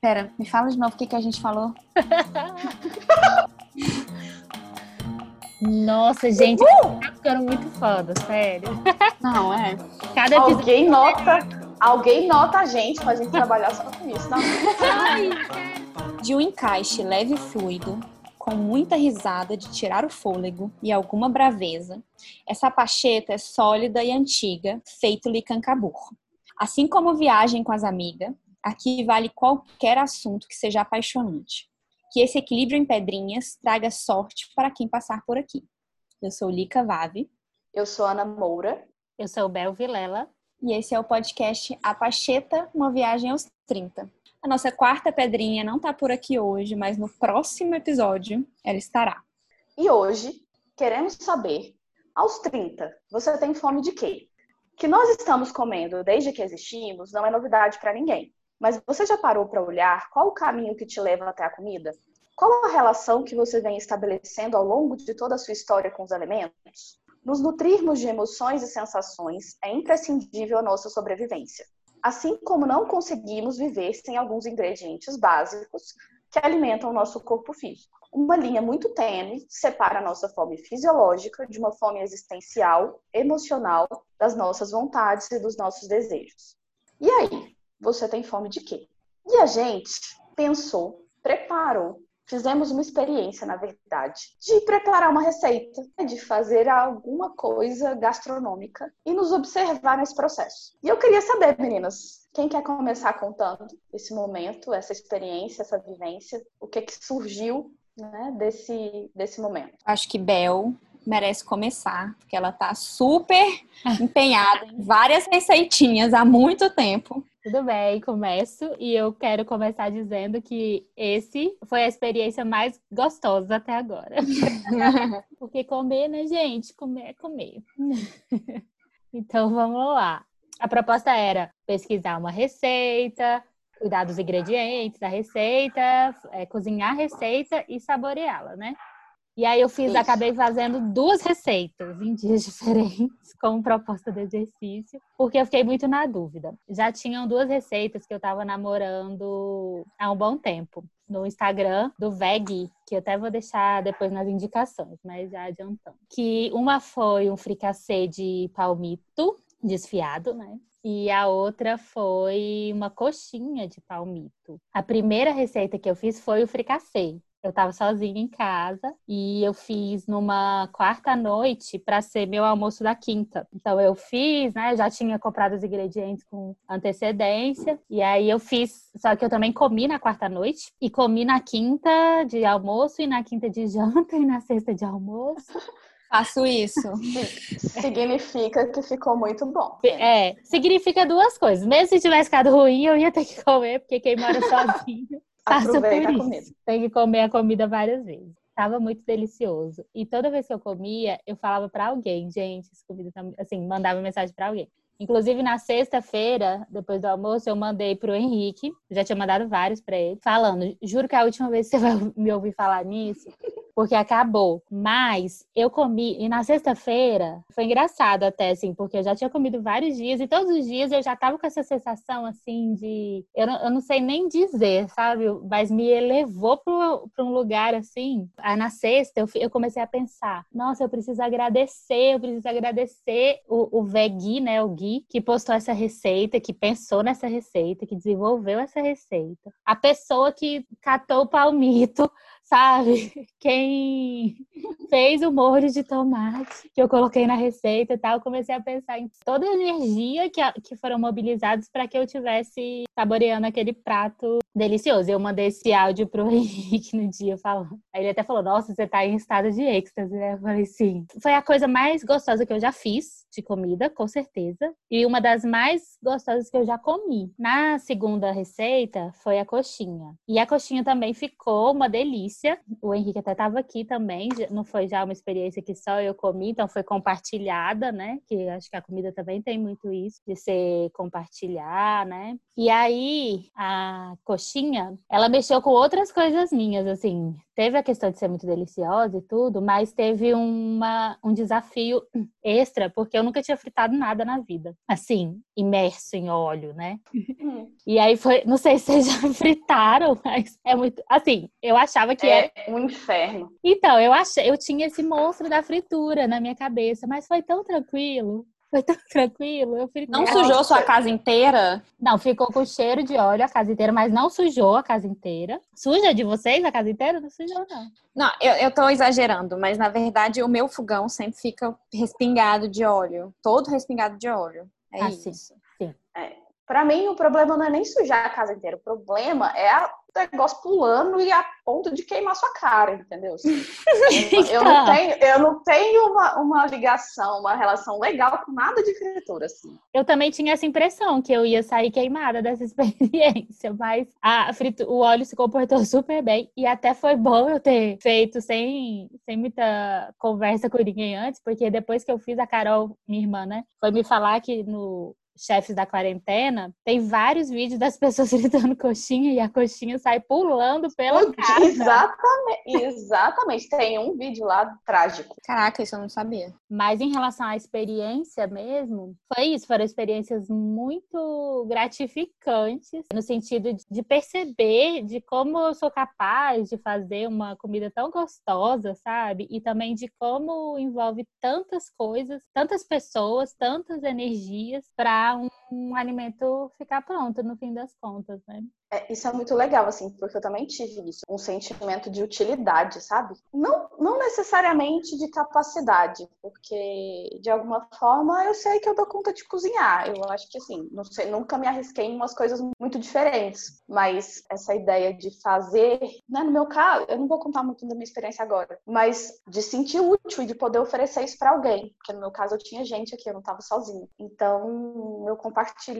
Pera, me fala de novo o que, que a gente falou. Nossa, gente, uh! tá ficando muito foda, sério. Não, é. Cada episódio... Alguém nota, alguém nota a gente pra gente trabalhar só com isso, não? De um encaixe leve e fluido, com muita risada de tirar o fôlego e alguma braveza, essa pacheta é sólida e antiga, feito licancabur. Assim como viagem com as amigas, aqui vale qualquer assunto que seja apaixonante que esse equilíbrio em pedrinhas traga sorte para quem passar por aqui. Eu sou Lica Vave. Eu sou Ana Moura. Eu sou Bel Vilela. E esse é o podcast A Pacheta, uma viagem aos 30. A nossa quarta pedrinha não está por aqui hoje, mas no próximo episódio ela estará. E hoje queremos saber, aos 30, você tem fome de quê? Que nós estamos comendo desde que existimos não é novidade para ninguém. Mas você já parou para olhar qual o caminho que te leva até a comida? Qual a relação que você vem estabelecendo ao longo de toda a sua história com os alimentos? Nos nutrirmos de emoções e sensações é imprescindível a nossa sobrevivência. Assim como não conseguimos viver sem alguns ingredientes básicos que alimentam o nosso corpo físico. Uma linha muito tênue separa a nossa fome fisiológica de uma fome existencial, emocional, das nossas vontades e dos nossos desejos. E aí, você tem fome de quê? E a gente pensou, preparou, fizemos uma experiência, na verdade, de preparar uma receita, de fazer alguma coisa gastronômica e nos observar nesse processo. E eu queria saber, meninas, quem quer começar contando esse momento, essa experiência, essa vivência, o que que surgiu né, desse, desse momento? Acho que Bel merece começar, porque ela tá super empenhada em várias receitinhas há muito tempo. Tudo bem, começo. E eu quero começar dizendo que esse foi a experiência mais gostosa até agora. Porque comer, né, gente? Comer é comer. então vamos lá. A proposta era pesquisar uma receita, cuidar dos ingredientes da receita, é, cozinhar a receita e saboreá-la, né? E aí eu fiz, Isso. acabei fazendo duas receitas em dias diferentes, como proposta de exercício, porque eu fiquei muito na dúvida. Já tinham duas receitas que eu estava namorando há um bom tempo no Instagram do Veg, que eu até vou deixar depois nas indicações, mas já adiantando. Que uma foi um fricassê de palmito desfiado, né? E a outra foi uma coxinha de palmito. A primeira receita que eu fiz foi o fricassê. Eu estava sozinha em casa e eu fiz numa quarta noite para ser meu almoço da quinta. Então eu fiz, né? Já tinha comprado os ingredientes com antecedência e aí eu fiz. Só que eu também comi na quarta noite e comi na quinta de almoço e na quinta de janta e na sexta de almoço. Faço isso. significa que ficou muito bom. É, significa duas coisas. Mesmo se tivesse ficado ruim, eu ia ter que comer, porque quem mora sozinho Aproveita a comida. Tem que comer a comida várias vezes. Tava muito delicioso. E toda vez que eu comia, eu falava para alguém, gente, essa comida tá... assim, mandava mensagem para alguém. Inclusive, na sexta-feira, depois do almoço, eu mandei pro Henrique, já tinha mandado vários para ele, falando: juro que a última vez que você vai me ouvir falar nisso, porque acabou. Mas eu comi, e na sexta-feira foi engraçado até, assim, porque eu já tinha comido vários dias, e todos os dias eu já tava com essa sensação, assim, de. Eu não, eu não sei nem dizer, sabe? Mas me elevou para um lugar, assim. Aí na sexta eu, eu comecei a pensar: nossa, eu preciso agradecer, eu preciso agradecer o, o Vegui, né? O Gui, que postou essa receita, que pensou nessa receita, que desenvolveu essa receita. A pessoa que catou o palmito sabe? Quem fez o molho de tomate que eu coloquei na receita e tal, comecei a pensar em toda a energia que, que foram mobilizados para que eu tivesse saboreando aquele prato delicioso. Eu mandei esse áudio pro Henrique no dia falando. Aí ele até falou: Nossa, você tá em estado de êxtase, né? Eu falei: Sim. Foi a coisa mais gostosa que eu já fiz de comida, com certeza. E uma das mais gostosas que eu já comi. Na segunda receita foi a coxinha. E a coxinha também ficou uma delícia. O Henrique até estava aqui também. Não foi já uma experiência que só eu comi, então foi compartilhada, né? Que acho que a comida também tem muito isso, de ser compartilhar, né? E aí, a coxinha, ela mexeu com outras coisas minhas, assim teve a questão de ser muito deliciosa e tudo, mas teve uma, um desafio extra, porque eu nunca tinha fritado nada na vida. Assim, imerso em óleo, né? E aí foi, não sei se vocês já fritaram, mas é muito. Assim, eu achava que é. É um inferno. Então, eu achei, eu tinha esse monstro da fritura na minha cabeça, mas foi tão tranquilo. Foi tão tranquilo. Eu. Não sujou sua casa inteira? Não, ficou com cheiro de óleo a casa inteira, mas não sujou a casa inteira. Suja de vocês a casa inteira? Não sujou, não. Não, eu, eu tô exagerando, mas na verdade o meu fogão sempre fica respingado de óleo. Todo respingado de óleo. É ah, isso. Sim. sim. É. Pra mim, o problema não é nem sujar a casa inteira. O problema é a negócio pulando e a ponto de queimar sua cara, entendeu? Assim, eu, não então. tenho, eu não tenho uma, uma ligação, uma relação legal com nada de fritura, assim. Eu também tinha essa impressão que eu ia sair queimada dessa experiência, mas a fritu, o óleo se comportou super bem e até foi bom eu ter feito sem, sem muita conversa com ninguém antes, porque depois que eu fiz, a Carol, minha irmã, né, foi me falar que no chefes da quarentena, tem vários vídeos das pessoas gritando coxinha e a coxinha sai pulando pela casa. Exatamente, exatamente. Tem um vídeo lá trágico. Caraca, isso eu não sabia. Mas em relação à experiência mesmo, foi isso, foram experiências muito gratificantes no sentido de perceber de como eu sou capaz de fazer uma comida tão gostosa, sabe? E também de como envolve tantas coisas, tantas pessoas, tantas energias para um, um alimento ficar pronto no fim das contas, né? É, isso é muito legal, assim, porque eu também tive isso, um sentimento de utilidade, sabe? Não, não necessariamente de capacidade, porque de alguma forma eu sei que eu dou conta de cozinhar. Eu acho que, assim, não sei, nunca me arrisquei em umas coisas muito diferentes, mas essa ideia de fazer, né, no meu caso, eu não vou contar muito da minha experiência agora, mas de sentir útil e de poder oferecer isso para alguém, porque no meu caso eu tinha gente aqui, eu não estava sozinha. Então, eu compartilho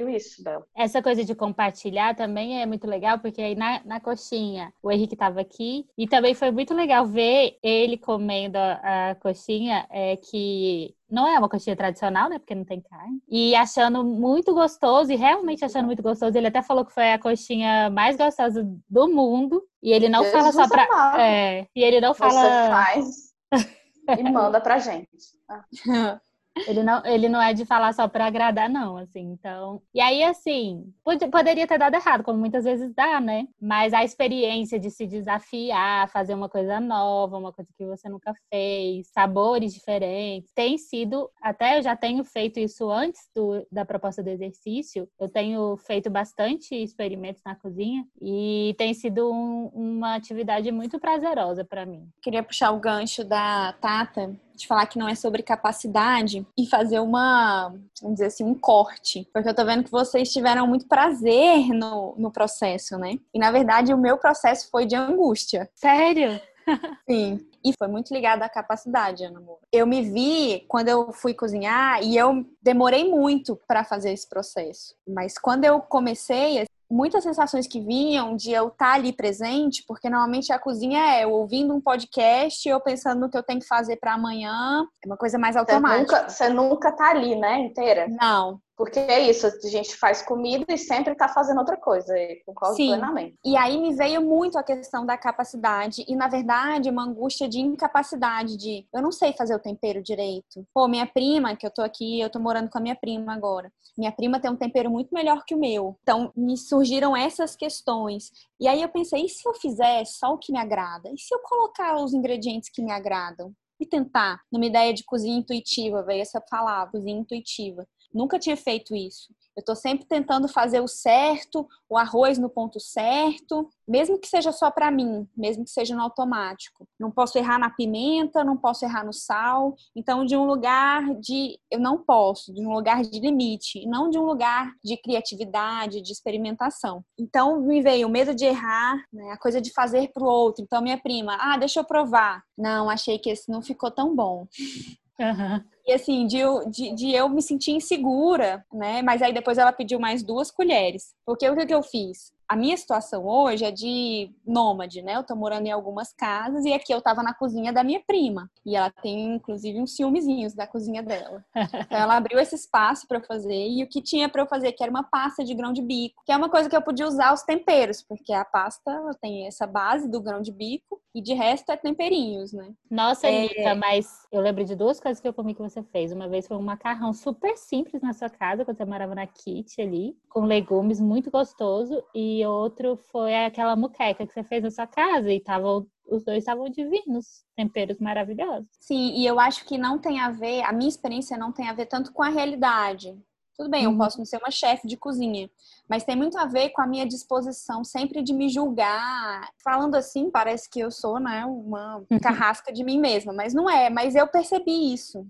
isso, Bel. Essa coisa de compartilhar também é muito legal, porque aí na, na coxinha o Henrique estava aqui e também foi muito legal ver ele comendo a, a coxinha, é, que não é uma coxinha tradicional, né? Porque não tem carne. E achando muito gostoso, e realmente achando muito gostoso. Ele até falou que foi a coxinha mais gostosa do mundo. E ele não fala só pra. É, e ele não fala. Você faz e manda pra gente. Ele não, ele não é de falar só para agradar, não, assim. Então, e aí, assim, poderia ter dado errado, como muitas vezes dá, né? Mas a experiência de se desafiar, fazer uma coisa nova, uma coisa que você nunca fez, sabores diferentes, tem sido, até eu já tenho feito isso antes do, da proposta do exercício, eu tenho feito bastante experimentos na cozinha e tem sido um, uma atividade muito prazerosa para mim. Queria puxar o gancho da Tata de falar que não é sobre capacidade e fazer uma, vamos dizer assim, um corte. Porque eu tô vendo que vocês tiveram muito prazer no, no processo, né? E na verdade o meu processo foi de angústia. Sério? Sim. E foi muito ligado à capacidade, Ana Moura. Eu me vi quando eu fui cozinhar e eu demorei muito para fazer esse processo. Mas quando eu comecei, muitas sensações que vinham de eu estar tá ali presente, porque normalmente a cozinha é eu ouvindo um podcast, eu pensando no que eu tenho que fazer para amanhã, é uma coisa mais automática. Você nunca, você nunca tá ali, né, inteira? Não. Porque é isso, a gente faz comida e sempre está fazendo outra coisa, concordo Sim. plenamente. E aí me veio muito a questão da capacidade, e na verdade uma angústia de incapacidade, de eu não sei fazer o tempero direito. Pô, minha prima, que eu tô aqui, eu tô morando com a minha prima agora. Minha prima tem um tempero muito melhor que o meu. Então me surgiram essas questões. E aí eu pensei, e se eu fizer só o que me agrada? E se eu colocar os ingredientes que me agradam? E tentar, numa ideia de cozinha intuitiva, veio essa palavra, cozinha intuitiva Nunca tinha feito isso. Eu estou sempre tentando fazer o certo, o arroz no ponto certo, mesmo que seja só para mim, mesmo que seja no automático. Não posso errar na pimenta, não posso errar no sal. Então, de um lugar de eu não posso, de um lugar de limite, não de um lugar de criatividade, de experimentação. Então, me veio o medo de errar, né? a coisa de fazer para o outro. Então, minha prima, ah, deixa eu provar. Não, achei que esse não ficou tão bom. Uhum. E assim, de, de, de, eu me sentir insegura, né? Mas aí depois ela pediu mais duas colheres. Porque o que, que eu fiz? A minha situação hoje é de nômade, né? Eu tô morando em algumas casas e aqui eu tava na cozinha da minha prima. E ela tem, inclusive, uns ciúmezinhos da cozinha dela. Então ela abriu esse espaço para eu fazer. E o que tinha para eu fazer, que era uma pasta de grão de bico, que é uma coisa que eu podia usar os temperos, porque a pasta tem essa base do grão de bico E de resto é temperinhos, né? Nossa, é... Anitta, mas eu lembro de duas coisas que eu comi que você fez. Uma vez foi um macarrão super simples na sua casa, quando você morava na Kit ali, com legumes muito gostoso. E outro foi aquela muqueca que você fez na sua casa e tava os dois estavam divinos, temperos maravilhosos. Sim, e eu acho que não tem a ver, a minha experiência não tem a ver tanto com a realidade. Tudo bem, uhum. eu posso não ser uma chefe de cozinha, mas tem muito a ver com a minha disposição sempre de me julgar. Falando assim, parece que eu sou, né, uma uhum. carrasca de mim mesma, mas não é. Mas eu percebi isso.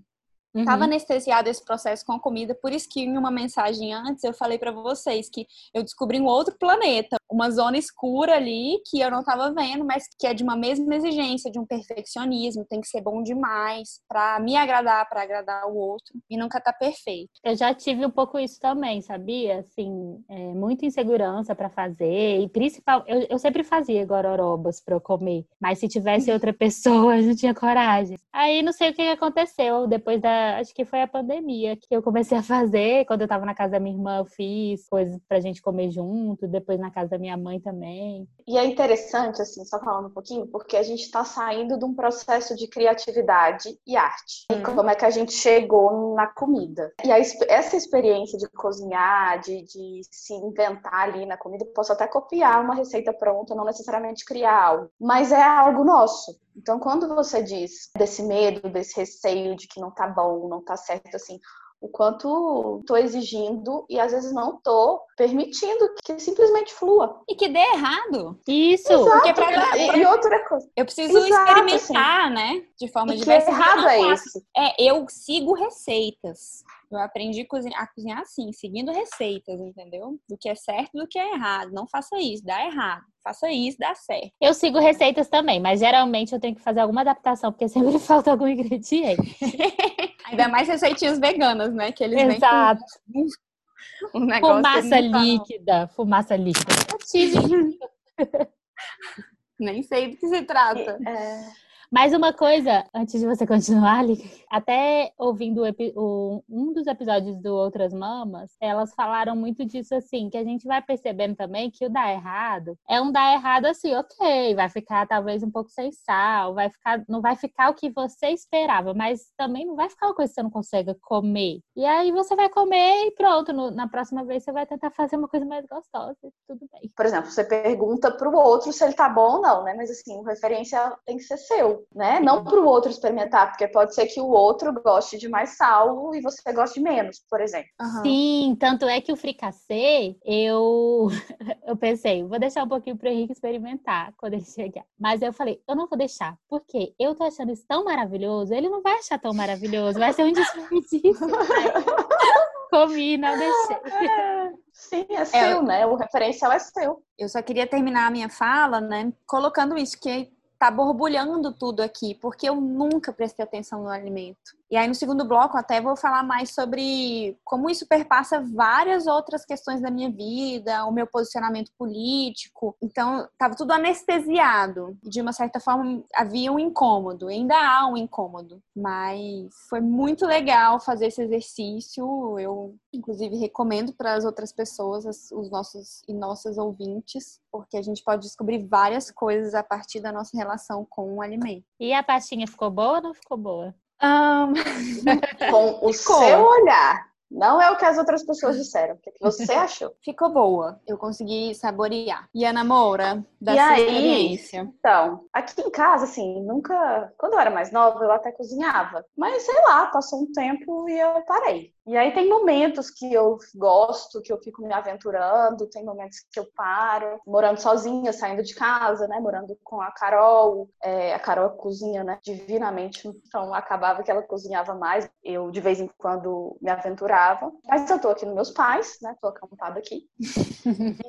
Estava uhum. anestesiado esse processo com a comida, por isso que em uma mensagem antes eu falei para vocês que eu descobri um outro planeta, uma zona escura ali que eu não estava vendo, mas que é de uma mesma exigência, de um perfeccionismo, tem que ser bom demais para me agradar, para agradar o outro e nunca tá perfeito. Eu já tive um pouco isso também, sabia? Assim, é, muita insegurança para fazer e principal, eu, eu sempre fazia gororobas para eu comer, mas se tivesse outra pessoa eu não tinha coragem. Aí não sei o que aconteceu depois da acho que foi a pandemia que eu comecei a fazer. Quando eu tava na casa da minha irmã, eu fiz coisas pra gente comer junto, depois na casa da minha mãe também. E é interessante, assim, só falando um pouquinho, porque a gente tá saindo de um processo de criatividade e arte. E como é que a gente chegou na comida. E a, essa experiência de cozinhar, de, de se inventar ali na comida, posso até copiar uma receita pronta, não necessariamente criar algo, mas é algo nosso. Então, quando você diz desse medo, desse receio de que não tá bom, não tá certo, assim, o quanto tô exigindo e às vezes não tô permitindo que simplesmente flua. E que dê errado. Isso. Exato. Porque pra... E outra coisa. Eu preciso Exato, experimentar, assim. né? De forma e diversa. Que errado é isso. É, eu sigo receitas. Eu aprendi a cozinhar, assim, seguindo receitas, entendeu? Do que é certo do que é errado. Não faça isso, dá errado. Faça isso, dá certo. Eu sigo receitas também, mas geralmente eu tenho que fazer alguma adaptação, porque sempre falta algum ingrediente. Ainda mais receitinhas veganas, né? Que eles Exato. vêm com um negócio fumaça líquida, fumaça líquida. Nem sei do que se trata. É... Mais uma coisa, antes de você continuar, até ouvindo o, um dos episódios do Outras Mamas, elas falaram muito disso assim, que a gente vai percebendo também que o dar errado é um dar errado assim, ok, vai ficar talvez um pouco sem sal, vai ficar, não vai ficar o que você esperava, mas também não vai ficar uma coisa que você não consegue comer. E aí você vai comer e pronto, no, na próxima vez você vai tentar fazer uma coisa mais gostosa, tudo bem. Por exemplo, você pergunta pro outro se ele tá bom ou não, né? Mas assim, referência tem que ser seu né? Não para o outro experimentar, porque pode ser que o outro goste de mais sal e você goste de menos, por exemplo. Uhum. Sim, tanto é que o fricassê, eu eu pensei, vou deixar um pouquinho para o Henrique experimentar quando ele chegar. Mas eu falei, eu não vou deixar, porque eu tô achando isso tão maravilhoso, ele não vai achar tão maravilhoso, vai ser um desperdício. Comi, não deixei. Sim, é, é seu, né? O referencial é seu. Eu só queria terminar a minha fala, né, colocando isso, que tá borbulhando tudo aqui, porque eu nunca prestei atenção no alimento. E aí, no segundo bloco, até vou falar mais sobre como isso perpassa várias outras questões da minha vida, o meu posicionamento político. Então, estava tudo anestesiado. De uma certa forma, havia um incômodo, ainda há um incômodo. Mas foi muito legal fazer esse exercício. Eu, inclusive, recomendo para as outras pessoas, os nossos e nossas ouvintes, porque a gente pode descobrir várias coisas a partir da nossa relação com o alimento. E a pastinha ficou boa ou não ficou boa? Um... Com o seu olhar. Não é o que as outras pessoas disseram. O que você achou? Ficou boa. Eu consegui saborear. E a namora da e aí, experiência? Então, aqui em casa, assim, nunca. Quando eu era mais nova, eu até cozinhava. Mas sei lá, passou um tempo e eu parei. E aí tem momentos que eu gosto, que eu fico me aventurando, tem momentos que eu paro, morando sozinha, saindo de casa, né? Morando com a Carol. É, a Carol cozinha, né? Divinamente. Então acabava que ela cozinhava mais. Eu, de vez em quando, me aventurava. Mas eu tô aqui nos meus pais, né? Tô acampada aqui.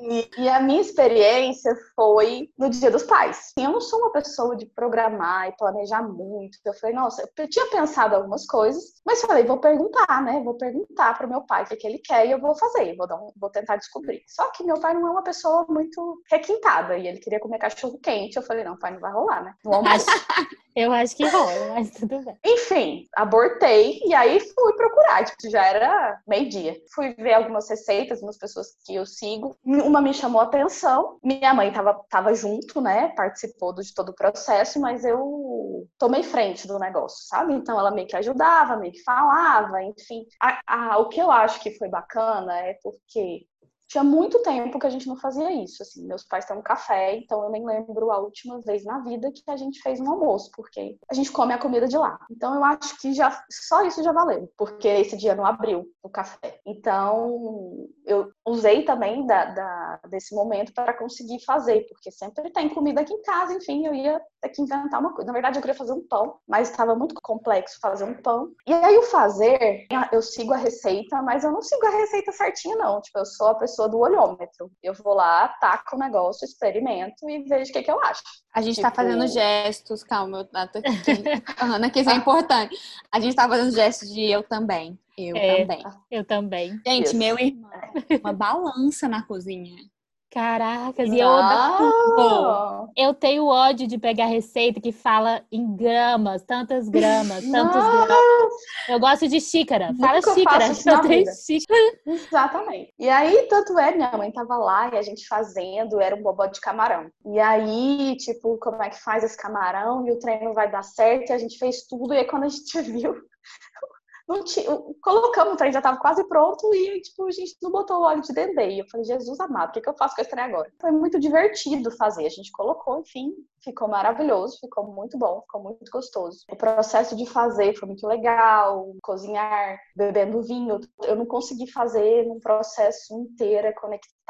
e, e a minha experiência foi no Dia dos Pais. Eu não sou uma pessoa de programar e planejar muito. Eu falei, nossa, eu tinha pensado algumas coisas, mas falei, vou perguntar, né? Vou perguntar perguntar para o meu pai o que, que ele quer e eu vou fazer, vou, um, vou tentar descobrir. Só que meu pai não é uma pessoa muito requintada e ele queria comer cachorro quente. Eu falei, não, pai, não vai rolar, né? No almoço. Eu acho que rola, mas tudo bem. Enfim, abortei e aí fui procurar. Tipo, já era meio-dia. Fui ver algumas receitas, umas pessoas que eu sigo. Uma me chamou a atenção. Minha mãe estava tava junto, né? Participou de todo o processo, mas eu tomei frente do negócio, sabe? Então ela meio que ajudava, meio que falava, enfim. A, a, o que eu acho que foi bacana é porque tinha muito tempo que a gente não fazia isso. Assim, meus pais têm um café, então eu nem lembro a última vez na vida que a gente fez um almoço, porque a gente come a comida de lá. Então eu acho que já só isso já valeu, porque esse dia não abriu o café. Então eu usei também da, da desse momento para conseguir fazer, porque sempre tem comida aqui em casa, enfim, eu ia ter que inventar uma coisa. Na verdade, eu queria fazer um pão, mas estava muito complexo fazer um pão. E aí o fazer, eu sigo a receita, mas eu não sigo a receita certinha, não. Tipo, eu sou a pessoa do olhômetro. Eu vou lá, taco o negócio, experimento e vejo o que, que eu acho. A gente tá tipo... tá fazendo gestos, calma, eu tô aqui. Ana, que isso é importante. A gente tá fazendo gestos de eu também. Eu é, também. Eu também. Gente, isso. meu irmão, uma balança na cozinha. Caracas, e eu odeio Eu tenho ódio de pegar receita que fala em gramas, tantas gramas, tantos gramas. Eu gosto de xícara. Fala Nunca xícara. Eu tenho xícara. Exatamente. E aí, tanto é, minha mãe tava lá e a gente fazendo, era um bobó de camarão. E aí, tipo, como é que faz esse camarão? E o treino vai dar certo, e a gente fez tudo. E aí, quando a gente viu, não tinha, colocamos o trem, já estava quase pronto e, tipo, a gente não botou o óleo de dendê. E eu falei, Jesus amado, o que, que eu faço com esse trem agora? Foi muito divertido fazer. A gente colocou, enfim, ficou maravilhoso, ficou muito bom, ficou muito gostoso. O processo de fazer foi muito legal, cozinhar, bebendo vinho. Eu não consegui fazer num processo inteiro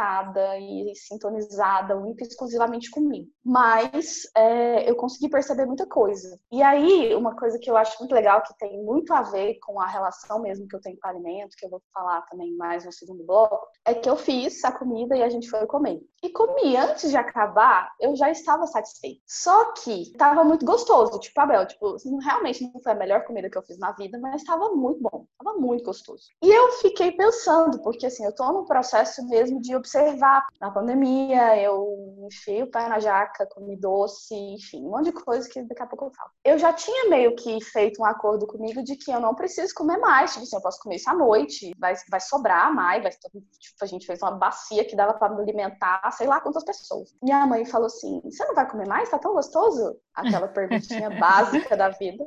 conectada e sintonizada, única e exclusivamente comigo. Mas é, eu consegui perceber muita coisa. E aí, uma coisa que eu acho muito legal, que tem muito a ver com a relação mesmo que eu tenho com o alimento, que eu vou falar também mais no segundo bloco, é que eu fiz a comida e a gente foi comer. E comi antes de acabar, eu já estava satisfeita. Só que estava muito gostoso, tipo, Abel, tipo, realmente não foi a melhor comida que eu fiz na vida, mas estava muito bom, estava muito gostoso. E eu fiquei pensando, porque assim, eu tô num processo mesmo de observar. Na pandemia, eu enfiei o pé na jaca, comi doce, enfim, um monte de coisa que daqui a pouco eu falo. Eu já tinha meio que feito um acordo comigo de que eu não preciso comer mais, tipo assim, eu posso comer isso à noite, vai, vai sobrar mais, vai, tipo, a gente fez uma bacia que dava para alimentar, sei lá quantas pessoas. Minha mãe falou assim: você não vai comer mais? Tá tão gostoso? Aquela perguntinha básica da vida.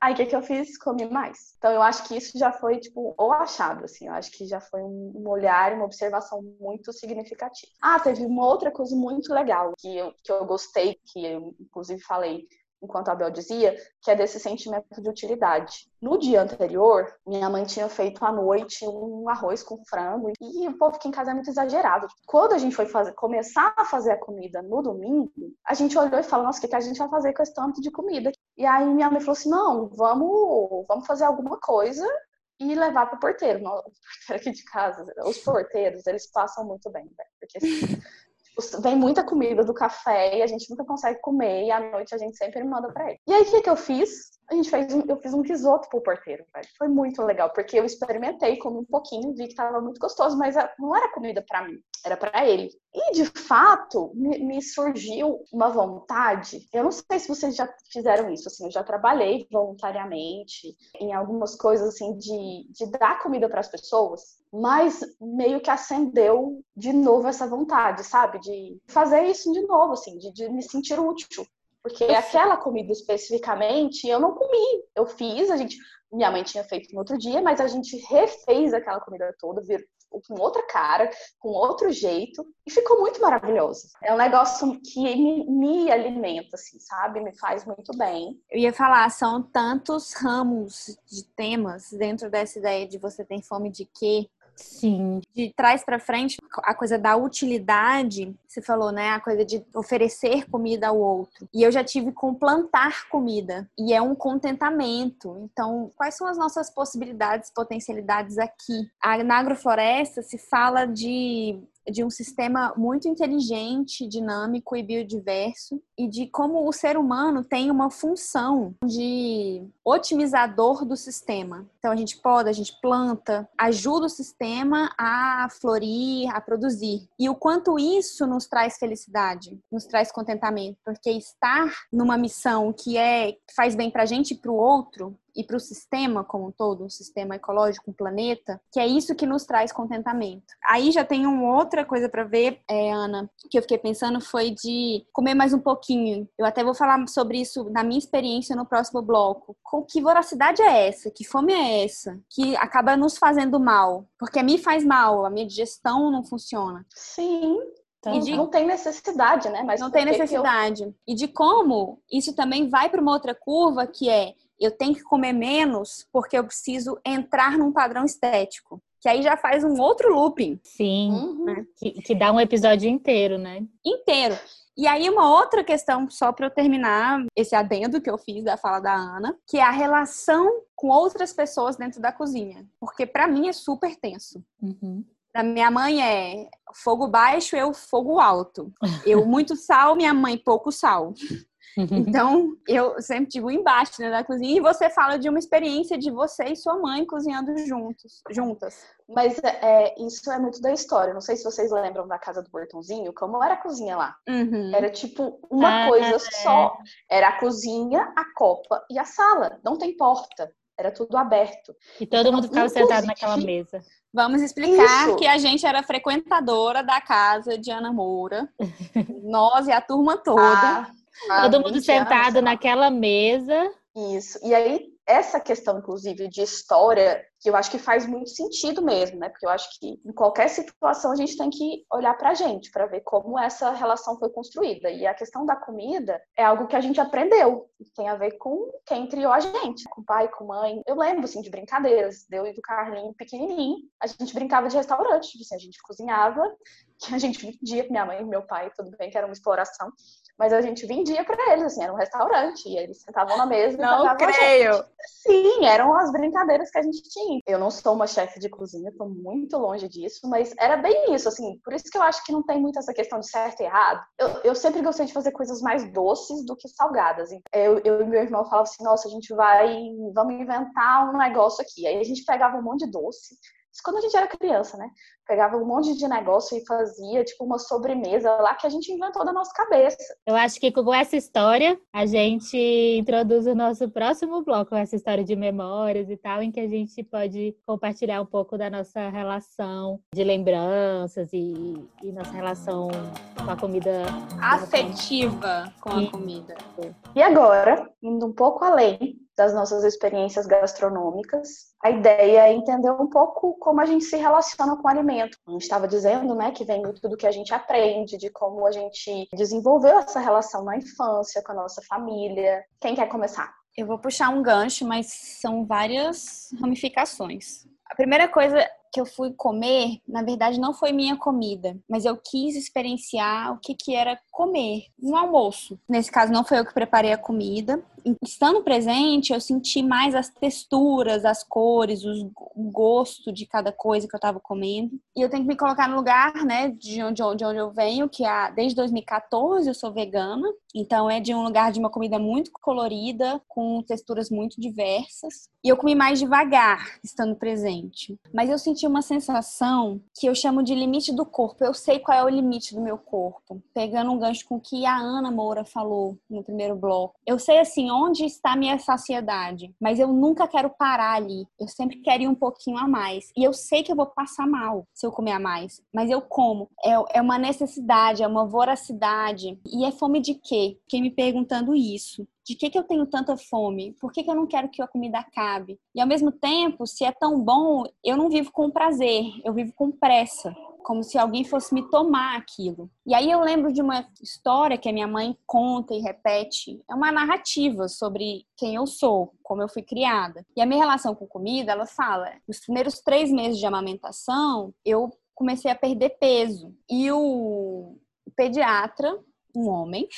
Aí o que, que eu fiz? Comi mais. Então eu acho que isso já foi, tipo, ou achado, assim, eu acho que já foi um olhar, uma observação muito significativa. Ah, teve uma outra coisa muito legal que eu, que eu gostei, que eu inclusive falei enquanto a Bel dizia, que é desse sentimento de utilidade. No dia anterior, minha mãe tinha feito à noite um arroz com frango e o povo aqui em casa é muito exagerado. Quando a gente foi fazer, começar a fazer a comida no domingo, a gente olhou e falou: Nossa, o que, que a gente vai fazer com esse tanto de comida? E aí minha mãe falou assim: Não, vamos, vamos fazer alguma coisa e levar para o porteiro. O porteiro aqui de casa, os porteiros, eles passam muito bem, né? porque assim, vem muita comida do café e a gente nunca consegue comer e à noite a gente sempre manda para ele. E aí o que, que eu fiz? A gente fez um, eu fiz um risoto pro porteiro, velho. Foi muito legal, porque eu experimentei, comi um pouquinho, vi que tava muito gostoso, mas não era comida para mim, era para ele. E de fato, me, surgiu uma vontade. Eu não sei se vocês já fizeram isso, assim, eu já trabalhei voluntariamente em algumas coisas assim de, de dar comida para as pessoas, mas meio que acendeu de novo essa vontade, sabe? De fazer isso de novo, assim, de, de me sentir útil. Porque aquela comida especificamente eu não comi. Eu fiz, a gente. Minha mãe tinha feito no outro dia, mas a gente refez aquela comida toda, com outra cara, com outro jeito, e ficou muito maravilhoso. É um negócio que me, me alimenta, assim, sabe? Me faz muito bem. Eu ia falar, são tantos ramos de temas dentro dessa ideia de você ter fome de quê, Sim. De trás para frente, a coisa da utilidade, você falou, né? A coisa de oferecer comida ao outro. E eu já tive com plantar comida. E é um contentamento. Então, quais são as nossas possibilidades, potencialidades aqui? Na agrofloresta se fala de de um sistema muito inteligente, dinâmico e biodiverso, e de como o ser humano tem uma função de otimizador do sistema. Então a gente poda, a gente planta, ajuda o sistema a florir, a produzir. E o quanto isso nos traz felicidade, nos traz contentamento, porque estar numa missão que é que faz bem pra gente e pro outro, e para o sistema como um todo, um sistema ecológico, um planeta, que é isso que nos traz contentamento. Aí já tem uma outra coisa para ver, é, Ana, que eu fiquei pensando foi de comer mais um pouquinho. Eu até vou falar sobre isso na minha experiência no próximo bloco. Com que voracidade é essa? Que fome é essa? Que acaba nos fazendo mal? Porque me faz mal, a minha digestão não funciona. Sim, então, de... Não tem necessidade, né? Mas não tem necessidade. Eu... E de como isso também vai para uma outra curva que é eu tenho que comer menos porque eu preciso entrar num padrão estético. Que aí já faz um outro looping. Sim, uhum. né? que, que dá um episódio inteiro, né? Inteiro. E aí, uma outra questão, só para eu terminar esse adendo que eu fiz da fala da Ana, que é a relação com outras pessoas dentro da cozinha. Porque para mim é super tenso. Uhum. Da minha mãe é fogo baixo, eu fogo alto. Eu muito sal, minha mãe pouco sal. Então, eu sempre um embate né, na cozinha e você fala de uma experiência de você e sua mãe cozinhando juntos, juntas. Mas é, isso é muito da história. Não sei se vocês lembram da casa do Portãozinho, como era a cozinha lá. Uhum. Era tipo uma ah, coisa é. só. Era a cozinha, a copa e a sala. Não tem porta. Era tudo aberto. E todo então, mundo ficava sentado naquela mesa. Vamos explicar Isso. que a gente era frequentadora da casa de Ana Moura. Nós e a turma toda. Ah, Todo mundo sentado anos, naquela mesa. Isso. E aí, essa questão, inclusive, de história, que eu acho que faz muito sentido mesmo, né? Porque eu acho que em qualquer situação a gente tem que olhar pra gente, para ver como essa relação foi construída. E a questão da comida é algo que a gente aprendeu, tem a ver com quem criou a gente, com pai, com mãe. Eu lembro, assim, de brincadeiras, deu e do Carlinho pequenininho, a gente brincava de restaurante, assim, a gente cozinhava, que a gente vendia, minha mãe e meu pai, tudo bem que era uma exploração, mas a gente vendia para eles, assim, era um restaurante, e eles sentavam na mesa e Não creio! Sim, eram as brincadeiras que a gente tinha. Eu não sou uma chefe de cozinha, estou muito longe disso, mas era bem isso, assim, por isso que eu acho que não tem muito essa questão de certo e errado. Eu, eu sempre gostei de fazer coisas mais doces do que salgadas. Eu, eu e meu irmão falavam assim, nossa, a gente vai, vamos inventar um negócio aqui. Aí a gente pegava um monte de doce, isso quando a gente era criança, né? Pegava um monte de negócio e fazia, tipo, uma sobremesa lá que a gente inventou da nossa cabeça. Eu acho que com essa história, a gente introduz o nosso próximo bloco, essa história de memórias e tal, em que a gente pode compartilhar um pouco da nossa relação de lembranças e, e nossa relação com a comida. Afetiva com a comida. E agora, indo um pouco além das nossas experiências gastronômicas. A ideia é entender um pouco como a gente se relaciona com o A gente estava dizendo, né, que vem muito do que a gente aprende, de como a gente desenvolveu essa relação na infância com a nossa família. Quem quer começar? Eu vou puxar um gancho, mas são várias ramificações. A primeira coisa que eu fui comer, na verdade, não foi minha comida, mas eu quis experienciar o que, que era comer um almoço. Nesse caso, não foi eu que preparei a comida. Estando presente, eu senti mais as texturas, as cores, o gosto de cada coisa que eu estava comendo. E eu tenho que me colocar no lugar, né, de onde, de onde eu venho, que é desde 2014 eu sou vegana. Então é de um lugar de uma comida muito colorida, com texturas muito diversas. E eu comi mais devagar, estando presente. Mas eu senti uma sensação que eu chamo de limite do corpo. Eu sei qual é o limite do meu corpo. Pegando um gancho com o que a Ana Moura falou no primeiro bloco. Eu sei, assim, onde está minha saciedade, mas eu nunca quero parar ali. Eu sempre quero ir um pouquinho a mais. E eu sei que eu vou passar mal se eu comer a mais, mas eu como. É, é uma necessidade, é uma voracidade. E é fome de quê? Fiquei me perguntando isso de que, que eu tenho tanta fome? Por que, que eu não quero que a comida acabe? E ao mesmo tempo, se é tão bom, eu não vivo com prazer, eu vivo com pressa. Como se alguém fosse me tomar aquilo. E aí eu lembro de uma história que a minha mãe conta e repete. É uma narrativa sobre quem eu sou, como eu fui criada. E a minha relação com comida, ela fala: nos primeiros três meses de amamentação, eu comecei a perder peso. E o pediatra, um homem,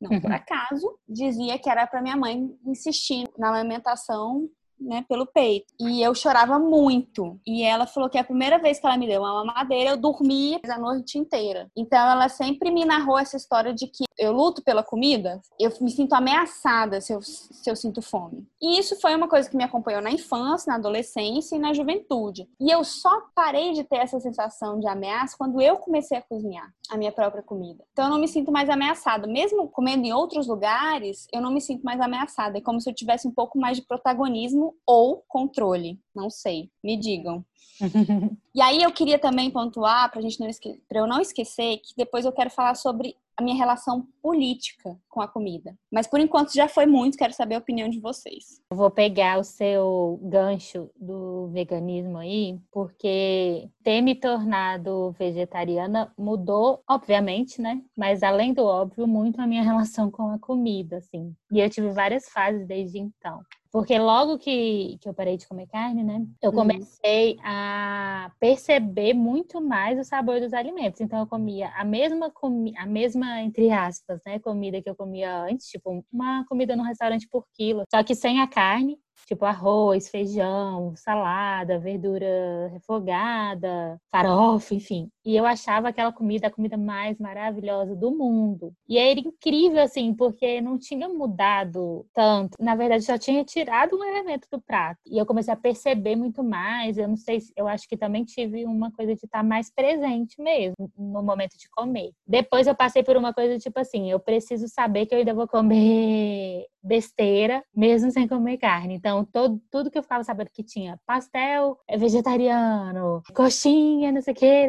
não uhum. por acaso, dizia que era para minha mãe insistir na alimentação né, pelo peito. E eu chorava muito. E ela falou que a primeira vez que ela me deu uma mamadeira, eu dormia a noite inteira. Então ela sempre me narrou essa história de que eu luto pela comida, eu me sinto ameaçada se eu, se eu sinto fome. E isso foi uma coisa que me acompanhou na infância, na adolescência e na juventude. E eu só parei de ter essa sensação de ameaça quando eu comecei a cozinhar a minha própria comida. Então eu não me sinto mais ameaçada. Mesmo comendo em outros lugares, eu não me sinto mais ameaçada. É como se eu tivesse um pouco mais de protagonismo ou controle. Não sei. Me digam. e aí eu queria também pontuar, para gente não esque... eu não esquecer, que depois eu quero falar sobre a minha relação política com a comida. Mas por enquanto já foi muito, quero saber a opinião de vocês. Eu vou pegar o seu gancho do veganismo aí, porque ter me tornado vegetariana mudou, obviamente, né? Mas além do óbvio, muito a minha relação com a comida, assim. E eu tive várias fases desde então. Porque logo que, que eu parei de comer carne, né? Eu uhum. comecei uhum. a perceber muito mais o sabor dos alimentos. Então eu comia a mesma a mesma entre aspas, né, comida que eu comia antes, tipo uma comida no restaurante por quilo, só que sem a carne tipo arroz, feijão, salada, verdura refogada, farofa, enfim. E eu achava aquela comida a comida mais maravilhosa do mundo. E era incrível, assim, porque não tinha mudado tanto. Na verdade, só tinha tirado um elemento do prato. E eu comecei a perceber muito mais. Eu não sei, eu acho que também tive uma coisa de estar mais presente mesmo no momento de comer. Depois eu passei por uma coisa tipo assim, eu preciso saber que eu ainda vou comer besteira, mesmo sem comer carne. Então, todo, tudo que eu ficava sabendo que tinha pastel é vegetariano, coxinha, não sei o que,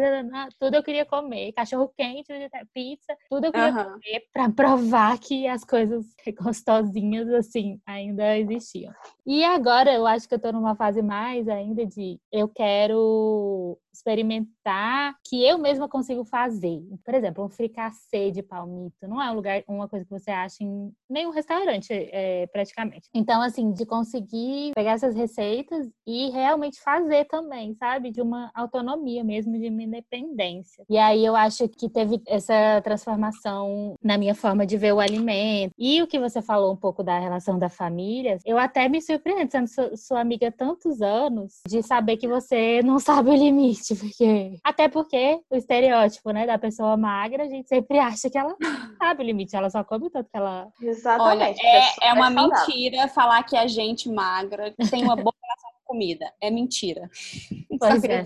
tudo eu queria comer. Cachorro quente, pizza, tudo eu queria uhum. comer pra provar que as coisas gostosinhas, assim, ainda existiam. E agora eu acho que eu tô numa fase mais ainda de eu quero experimentar que eu mesma consigo fazer. Por exemplo, um fricassê de palmito não é um lugar, uma coisa que você acha em nenhum restaurante, é, praticamente. Então, assim, de conseguir pegar essas receitas e realmente fazer também, sabe? De uma autonomia mesmo, de uma independência. E aí eu acho que teve essa transformação na minha forma de ver o alimento. E o que você falou um pouco da relação da família, eu até me surpreendo, sendo sua, sua amiga tantos anos, de saber que você não sabe o limite porque. Até porque o estereótipo, né, da pessoa magra, a gente sempre acha que ela sabe o limite, ela só come tanto que ela. Exatamente. Olha, é, é uma mentira falar que a gente magra tem uma boa relação com comida. É mentira. Pois é.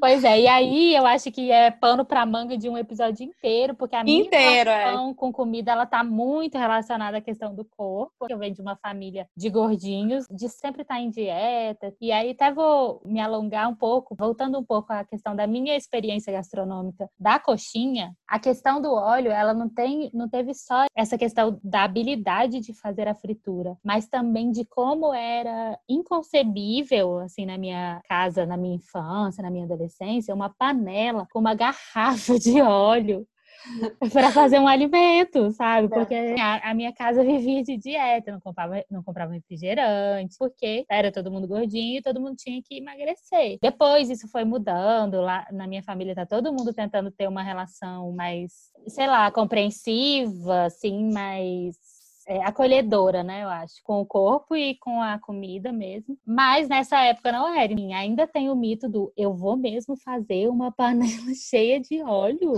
pois é, e aí eu acho que é pano para manga de um episódio inteiro, porque a minha inteiro, é. relação é. com comida ela tá muito relacionada à questão do corpo. Eu venho de uma família de gordinhos, de sempre estar tá em dieta. E aí até vou me alongar um pouco, voltando um pouco à questão da minha experiência gastronômica da coxinha. A questão do óleo, ela não tem, não teve só essa questão da habilidade de fazer a fritura, mas também de como era inconcebível assim na minha casa, na minha infância, na minha adolescência, uma panela com uma garrafa de óleo para fazer um alimento, sabe? Porque a, a, minha casa vivia de dieta, não comprava, não comprava refrigerante, porque era todo mundo gordinho e todo mundo tinha que emagrecer. Depois isso foi mudando, lá na minha família tá todo mundo tentando ter uma relação mais, sei lá, compreensiva, assim, mais é, acolhedora, né? Eu acho, com o corpo e com a comida mesmo. Mas nessa época não era. Ainda tem o mito do eu vou mesmo fazer uma panela cheia de óleo.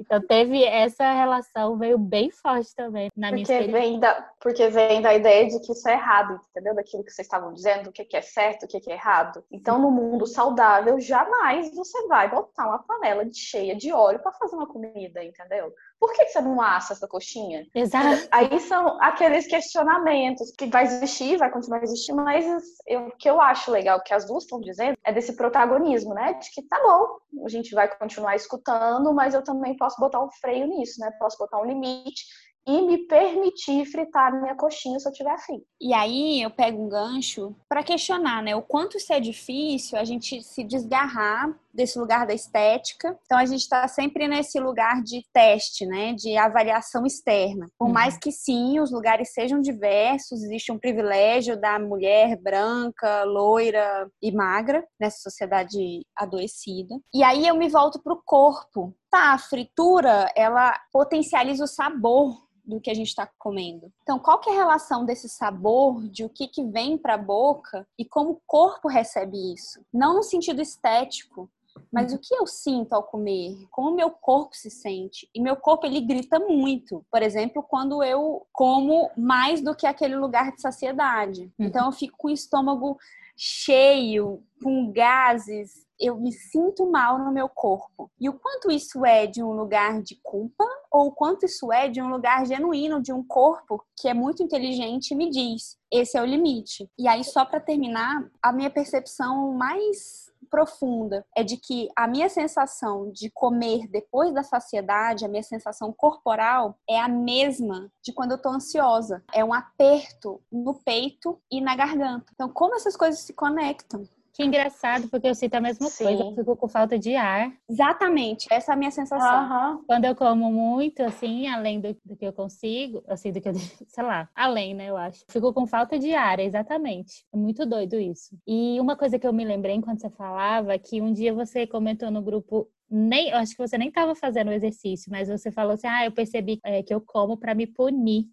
Então teve essa relação, veio bem forte também na minha experiência. Vem da, porque vem da ideia de que isso é errado, entendeu? Daquilo que vocês estavam dizendo, o que é certo, o que é errado. Então, no mundo saudável, jamais você vai botar uma panela cheia de óleo para fazer uma comida, entendeu? Por que você não assa essa coxinha? Exato. Aí são aqueles questionamentos que vai existir, vai continuar existindo, mas o que eu acho legal que as duas estão dizendo é desse protagonismo, né? De que tá bom, a gente vai continuar escutando, mas eu também posso botar um freio nisso, né? Posso botar um limite e me permitir fritar minha coxinha se eu tiver afim. E aí eu pego um gancho para questionar, né, o quanto isso é difícil a gente se desgarrar desse lugar da estética. Então a gente está sempre nesse lugar de teste, né, de avaliação externa. Por uhum. mais que sim, os lugares sejam diversos, existe um privilégio da mulher branca, loira e magra nessa sociedade adoecida. E aí eu me volto para o corpo. Tá, a fritura, ela potencializa o sabor do que a gente está comendo. Então, qual que é a relação desse sabor, de o que, que vem para a boca e como o corpo recebe isso? Não no sentido estético, mas o que eu sinto ao comer? Como meu corpo se sente? E meu corpo ele grita muito. Por exemplo, quando eu como mais do que aquele lugar de saciedade. Uhum. Então eu fico com o estômago cheio, com gases, eu me sinto mal no meu corpo. E o quanto isso é de um lugar de culpa ou o quanto isso é de um lugar genuíno de um corpo que é muito inteligente e me diz: esse é o limite. E aí só para terminar, a minha percepção mais profunda é de que a minha sensação de comer depois da saciedade, a minha sensação corporal é a mesma de quando eu tô ansiosa. É um aperto no peito e na garganta. Então, como essas coisas se conectam? Que engraçado, porque eu sinto a mesma Sim. coisa, eu fico com falta de ar. Exatamente, essa é a minha sensação. Uhum. Quando eu como muito, assim, além do, do, que eu consigo, assim, do que eu, sei lá, além, né, eu acho. Fico com falta de ar, exatamente. É muito doido isso. E uma coisa que eu me lembrei enquanto você falava, é que um dia você comentou no grupo nem, eu acho que você nem estava fazendo o exercício, mas você falou assim: ah, eu percebi é, que eu como para me punir.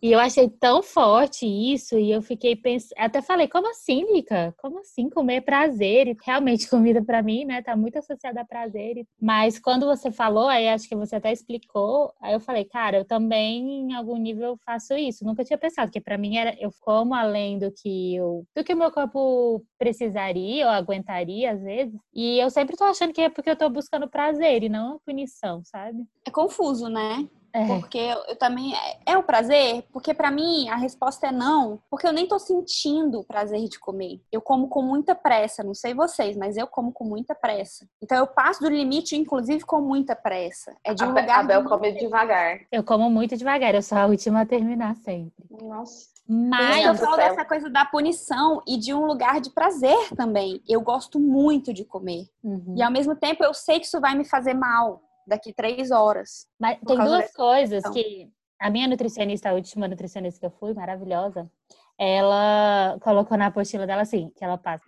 E eu achei tão forte isso, e eu fiquei pensando, até falei, como assim, Lica? Como assim comer prazer? E realmente comida para mim, né, tá muito associada a prazer. Mas quando você falou, aí acho que você até explicou, aí eu falei, cara, eu também em algum nível faço isso. Nunca tinha pensado que para mim era eu como além do que eu, do que o meu corpo precisaria ou aguentaria às vezes. E eu sempre tô achando que é porque eu tô buscando prazer e não punição, sabe? É confuso, né? É. Porque eu, também. É, é o prazer? Porque para mim a resposta é não. Porque eu nem tô sentindo o prazer de comer. Eu como com muita pressa. Não sei vocês, mas eu como com muita pressa. Então eu passo do limite, inclusive, com muita pressa. É de um a, lugar. A Bel come devagar. Eu como muito devagar. Eu sou a última a terminar sempre. Nossa. Mas eu falo dessa coisa da punição e de um lugar de prazer também. Eu gosto muito de comer. Uhum. E ao mesmo tempo eu sei que isso vai me fazer mal daqui três horas. Mas tem duas coisas que a minha nutricionista, a última nutricionista que eu fui, maravilhosa, ela colocou na apostila dela assim, que ela passa,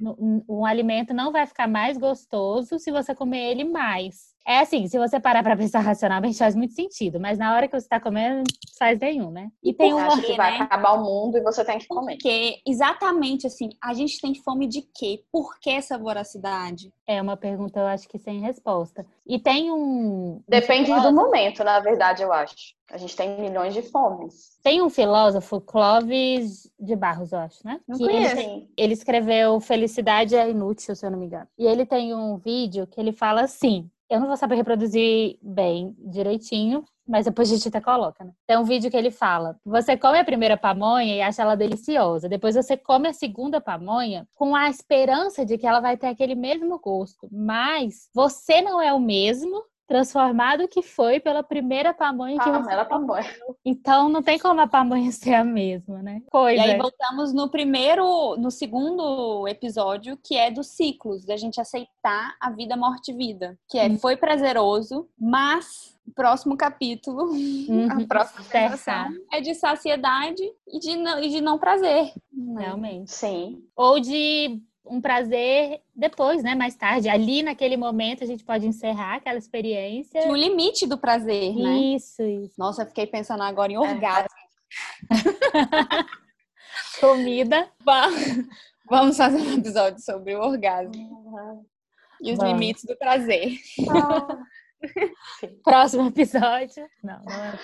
um alimento não vai ficar mais gostoso se você comer ele mais. É assim, se você parar para pensar racionalmente, faz muito sentido, mas na hora que você está comendo, faz nenhum, né? E, tem um acho que vai né? acabar o mundo e você tem que comer. Porque, exatamente assim, a gente tem fome de quê? Por que essa voracidade? É uma pergunta, eu acho que sem resposta. E tem um. Depende um do momento, na verdade, eu acho. A gente tem milhões de fomes. Tem um filósofo, Clóvis de Barros, eu acho, né? Não que ele, ele escreveu Felicidade é Inútil, se eu não me engano. E ele tem um vídeo que ele fala assim: eu não vou saber reproduzir bem, direitinho, mas depois a gente até coloca, né? Tem um vídeo que ele fala: você come a primeira pamonha e acha ela deliciosa. Depois você come a segunda pamonha com a esperança de que ela vai ter aquele mesmo gosto. Mas você não é o mesmo transformado que foi pela primeira pamonha que você comeu. pamonha. Então não tem como a pamonha ser a mesma, né? Coisa. E aí voltamos no primeiro, no segundo episódio, que é dos ciclos, da gente aceitar a vida, morte e vida, que é hum. foi prazeroso, mas o próximo capítulo, uhum. a próxima sensação é de saciedade e de não, e de não prazer. Realmente. Sim. Ou de um prazer depois, né? Mais tarde. Ali naquele momento a gente pode encerrar aquela experiência. O limite do prazer, né? Isso, isso. Nossa, eu fiquei pensando agora em orgasmo. É. Comida. Vamos fazer um episódio sobre o orgasmo. Uhum. E os Vamos. limites do prazer. Ah. Próximo episódio. Não, não é.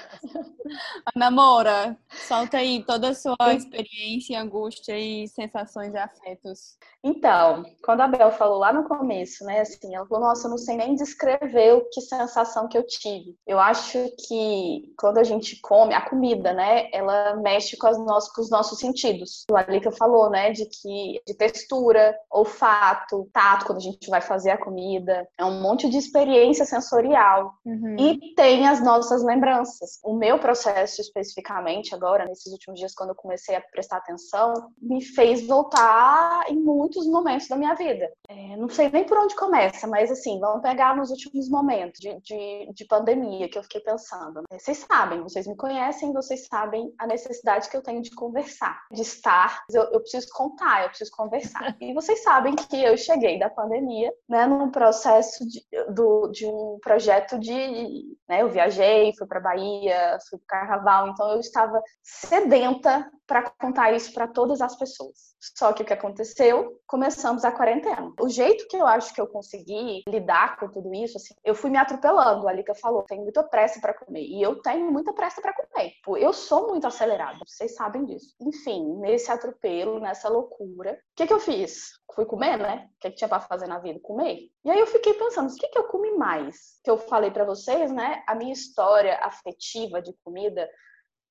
Ana Moura, solta aí toda a sua experiência, angústia e sensações e afetos. Então, quando a Bel falou lá no começo, né, assim, ela falou, nossa, eu não sei nem descrever o que sensação que eu tive. Eu acho que quando a gente come, a comida, né, ela mexe com, as com os nossos sentidos. O Alika falou, né, de que de textura, olfato, tato, quando a gente vai fazer a comida, é um monte de experiência sensorial sensorial. Uhum. E tem as nossas lembranças. O meu processo, especificamente, agora, nesses últimos dias, quando eu comecei a prestar atenção, me fez voltar em muitos momentos da minha vida. É, não sei nem por onde começa, mas assim, vamos pegar nos últimos momentos de, de, de pandemia que eu fiquei pensando. Né? Vocês sabem, vocês me conhecem, vocês sabem a necessidade que eu tenho de conversar, de estar. Eu, eu preciso contar, eu preciso conversar. E vocês sabem que eu cheguei da pandemia, né, num processo de, do, de um projeto projeto de. Né, eu viajei, fui para Bahia, fui para Carnaval, então eu estava sedenta para contar isso para todas as pessoas. Só que o que aconteceu? Começamos a quarentena. O jeito que eu acho que eu consegui lidar com tudo isso, assim, eu fui me atropelando. A Lika falou, tenho muita pressa para comer. E eu tenho muita pressa para comer. Eu sou muito acelerada, vocês sabem disso. Enfim, nesse atropelo, nessa loucura, o que, que eu fiz? Fui comer, né? O que, que tinha para fazer na vida? Comer. E aí eu fiquei pensando, o que, que eu comi mais? Que eu falei para vocês, né? A minha história afetiva de comida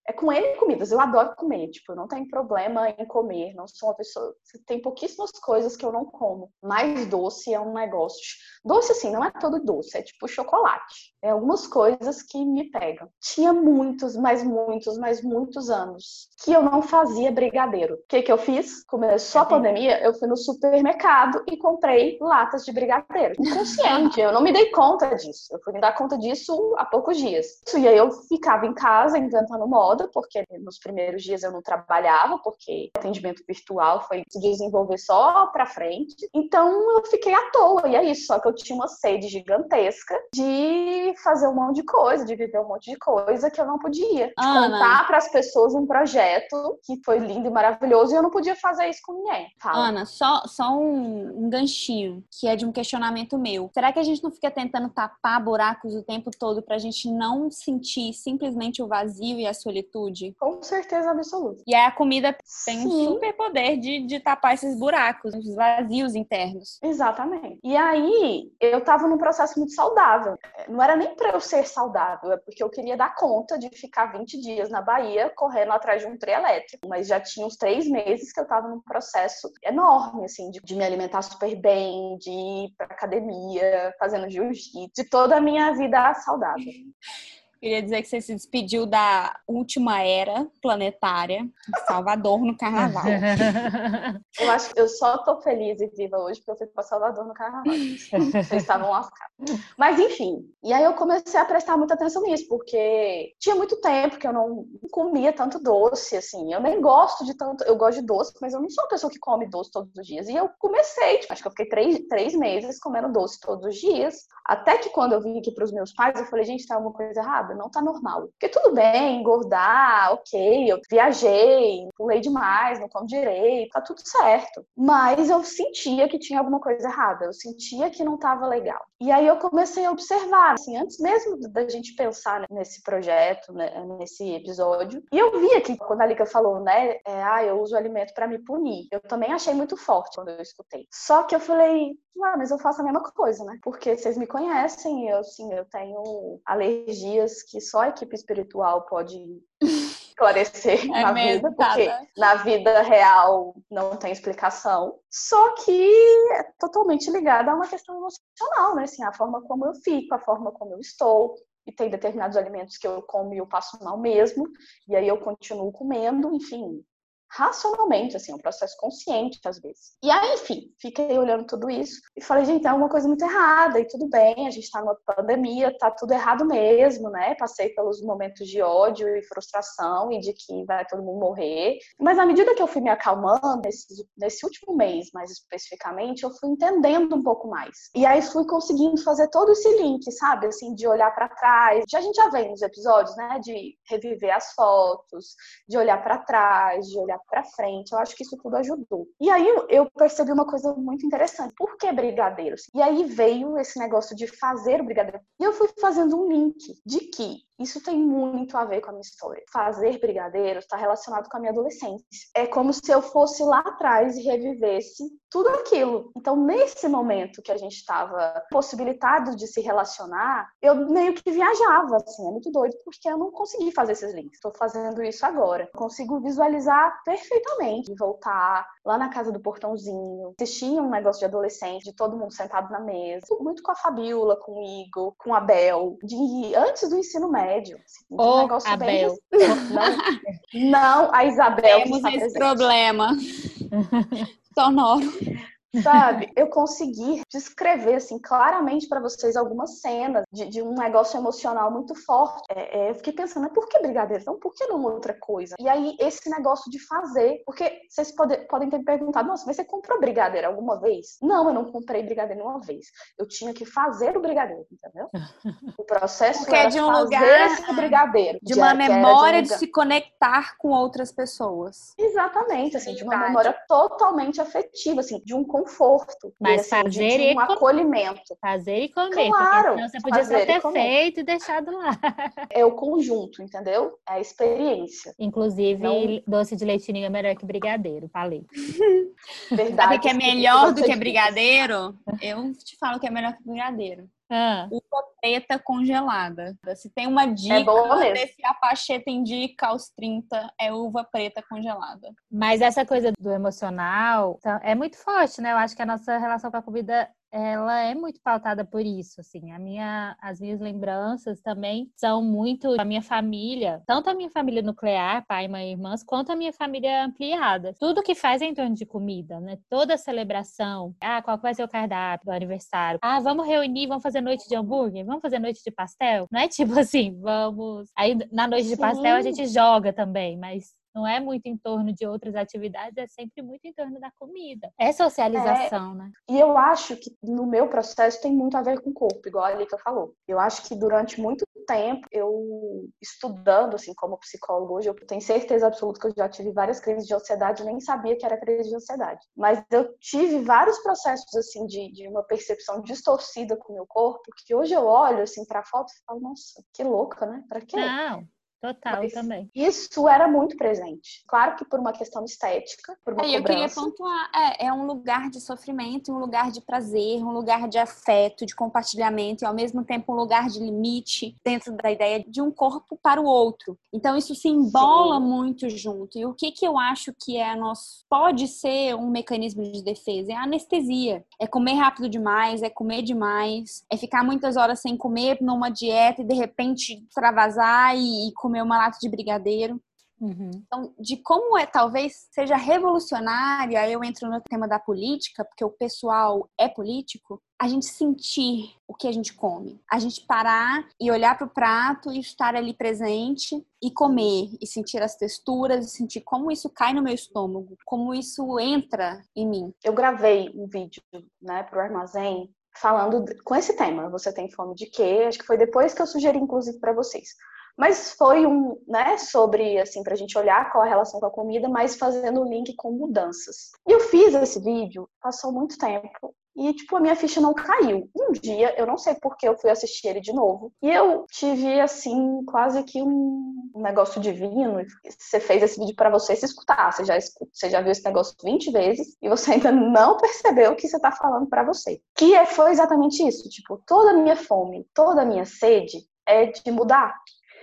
é com N comidas. Eu adoro comer, tipo, eu não tenho problema em comer. Não sou uma pessoa. Tem pouquíssimas coisas que eu não como. Mas doce é um negócio. Doce, assim, não é todo doce, é tipo chocolate. É algumas coisas que me pegam. Tinha muitos, mas muitos, mas muitos anos que eu não fazia brigadeiro. O que, que eu fiz? Começou a pandemia, eu fui no supermercado e comprei latas de brigadeiro. Inconsciente, eu não me dei conta disso. Eu fui me dar conta disso há poucos dias. E aí eu ficava em casa inventando moda moda, porque nos primeiros dias eu não trabalhava, porque o atendimento virtual foi se desenvolver só para frente. Então eu fiquei à toa, e é isso. Só que eu tinha uma sede gigantesca de fazer um monte de coisa, de viver um monte de coisa que eu não podia. De Ana. contar para as pessoas um projeto que foi lindo e maravilhoso e eu não podia fazer isso com ninguém. Fala. Ana, só, só um, um ganchinho que é de um questionamento meu. Será que a gente não fica tentando tapar buracos o tempo todo pra gente não sentir simplesmente o vazio e a solidão? Com certeza absoluta. E aí a comida tem Sim. um super poder de, de tapar esses buracos, os vazios internos. Exatamente. E aí eu tava num processo muito saudável. Não era nem para eu ser saudável, é porque eu queria dar conta de ficar 20 dias na Bahia correndo atrás de um trem elétrico. Mas já tinha uns três meses que eu tava num processo enorme, assim, de, de me alimentar super bem, de ir pra academia, fazendo jiu-jitsu, de toda a minha vida saudável. Queria dizer que você se despediu da última era planetária Salvador no carnaval. eu acho que eu só tô feliz e viva hoje porque eu fui para Salvador no carnaval. Vocês estavam lascados. Mas enfim, e aí eu comecei a prestar muita atenção nisso, porque tinha muito tempo que eu não comia tanto doce, assim. Eu nem gosto de tanto. Eu gosto de doce, mas eu não sou uma pessoa que come doce todos os dias. E eu comecei, tipo, acho que eu fiquei três, três meses comendo doce todos os dias. Até que quando eu vim aqui para os meus pais, eu falei, gente, tá alguma coisa errada não tá normal. Porque tudo bem, engordar, ok, eu viajei, pulei demais, não como direito, tá tudo certo. Mas eu sentia que tinha alguma coisa errada, eu sentia que não tava legal. E aí eu comecei a observar, assim, antes mesmo da gente pensar nesse projeto, né, nesse episódio. E eu via que quando a Lika falou, né, é, ah, eu uso alimento para me punir. Eu também achei muito forte quando eu escutei. Só que eu falei, ah, mas eu faço a mesma coisa, né? Porque vocês me conhecem, eu, assim, eu tenho alergias que só a equipe espiritual pode esclarecer é na vida, porque na vida real não tem explicação. Só que é totalmente ligada a uma questão emocional, né? Assim, a forma como eu fico, a forma como eu estou. E tem determinados alimentos que eu como e eu passo mal mesmo, e aí eu continuo comendo, enfim, racionalmente, assim, um processo consciente às vezes. E aí, enfim, fiquei olhando tudo isso e falei, gente, tem alguma coisa muito errada e tudo bem, a gente tá numa pandemia, tá tudo errado mesmo, né? Passei pelos momentos de ódio e frustração e de que vai todo mundo morrer. Mas à medida que eu fui me acalmando, nesse, nesse último mês mais especificamente, eu fui entendendo um pouco mais. E aí fui conseguindo fazer todo esse link, sabe? Assim, de olhar para trás. Já a gente já vem nos episódios, né? De reviver as fotos, de olhar para trás, de olhar para frente. Eu acho que isso tudo ajudou. E aí eu percebi uma coisa muito interessante. Por que brigadeiros? E aí veio esse negócio de fazer o brigadeiro. E eu fui fazendo um link de que isso tem muito a ver com a minha história. Fazer brigadeiros está relacionado com a minha adolescência. É como se eu fosse lá atrás e revivesse tudo aquilo. Então, nesse momento que a gente estava possibilitado de se relacionar, eu meio que viajava, assim, é muito doido, porque eu não consegui fazer esses links. Estou fazendo isso agora. Consigo visualizar perfeitamente voltar lá na casa do portãozinho, assistir um negócio de adolescente, de todo mundo sentado na mesa, muito com a Fabiola, com o Igor, com a Bel, de antes do ensino médio médio. Assim, um negócio Abel. bem. Não, não a Isabel. Temos esse problema sonoro. Sabe? Eu consegui descrever, assim, claramente para vocês algumas cenas de, de, um negócio emocional muito forte. É, é, eu fiquei pensando, por que brigadeiro? Então, por que não outra coisa? E aí, esse negócio de fazer, porque vocês pode, podem ter me perguntado, nossa, mas você comprou brigadeiro alguma vez? Não, eu não comprei brigadeiro nenhuma vez. Eu tinha que fazer o brigadeiro, entendeu? O processo porque era é de um lugar esse brigadeiro. De uma memória de, um de, se conectar com outras pessoas. Exatamente, assim, de uma memória totalmente afetiva, assim, de um conforto. Mas assim, fazer de, de um acolhimento. Fazer e comer, claro, você podia só ter feito e deixado lá. É o conjunto, entendeu? É a experiência. Inclusive, Não... doce de leitinho é melhor que brigadeiro, falei. Verdade. Sabe que é melhor do que brigadeiro? Eu te falo que é melhor que brigadeiro. Ah. Uva preta congelada. Se tem uma dica é desse Apacheta indica aos 30, é uva preta congelada. Mas essa coisa do emocional então, é muito forte, né? Eu acho que a nossa relação com a comida ela é muito pautada por isso, assim. A minha, as minhas lembranças também são muito a minha família, tanto a minha família nuclear, pai, mãe, irmãs, quanto a minha família ampliada. Tudo que faz é em torno de comida, né? Toda celebração. Ah, qual vai ser o cardápio do aniversário? Ah, vamos reunir, vamos fazer noite de hambúrguer, vamos fazer noite de pastel. Não é tipo assim, vamos. Aí na noite de pastel a gente joga também, mas não é muito em torno de outras atividades, é sempre muito em torno da comida. É socialização, é, né? E eu acho que no meu processo tem muito a ver com o corpo, igual a Lika falou. Eu acho que durante muito tempo, eu estudando, assim, como psicólogo hoje, eu tenho certeza absoluta que eu já tive várias crises de ansiedade, nem sabia que era crise de ansiedade. Mas eu tive vários processos, assim, de, de uma percepção distorcida com o meu corpo, que hoje eu olho, assim, pra foto e falo, nossa, que louca, né? Pra quê? Não, Total, Mas também. Isso era muito presente. Claro que por uma questão estética, por uma é, Eu queria pontuar, é, é um lugar de sofrimento, um lugar de prazer, um lugar de afeto, de compartilhamento e ao mesmo tempo um lugar de limite dentro da ideia de um corpo para o outro. Então isso se embola Sim. muito junto. E o que que eu acho que é nosso pode ser um mecanismo de defesa? É a anestesia. É comer rápido demais, é comer demais, é ficar muitas horas sem comer numa dieta e de repente extravasar e, e comer comer uma lata de brigadeiro. Uhum. Então, de como é, talvez seja revolucionário, aí eu entro no tema da política, porque o pessoal é político, a gente sentir o que a gente come. A gente parar e olhar para o prato e estar ali presente e comer, e sentir as texturas, e sentir como isso cai no meu estômago, como isso entra em mim. Eu gravei um vídeo, né, para o armazém, falando com esse tema. Você tem fome de quê? Acho que foi depois que eu sugeri, inclusive, para vocês mas foi um, né, sobre, assim, pra gente olhar qual a relação com a comida, mas fazendo o link com mudanças. E eu fiz esse vídeo, passou muito tempo, e, tipo, a minha ficha não caiu. Um dia, eu não sei por que eu fui assistir ele de novo. E eu tive, assim, quase que um, negócio divino. Você fez esse vídeo para você se escutar. Você já, você já viu esse negócio 20 vezes e você ainda não percebeu o que você tá falando para você. Que é, foi exatamente isso. Tipo, toda a minha fome, toda a minha sede é de mudar.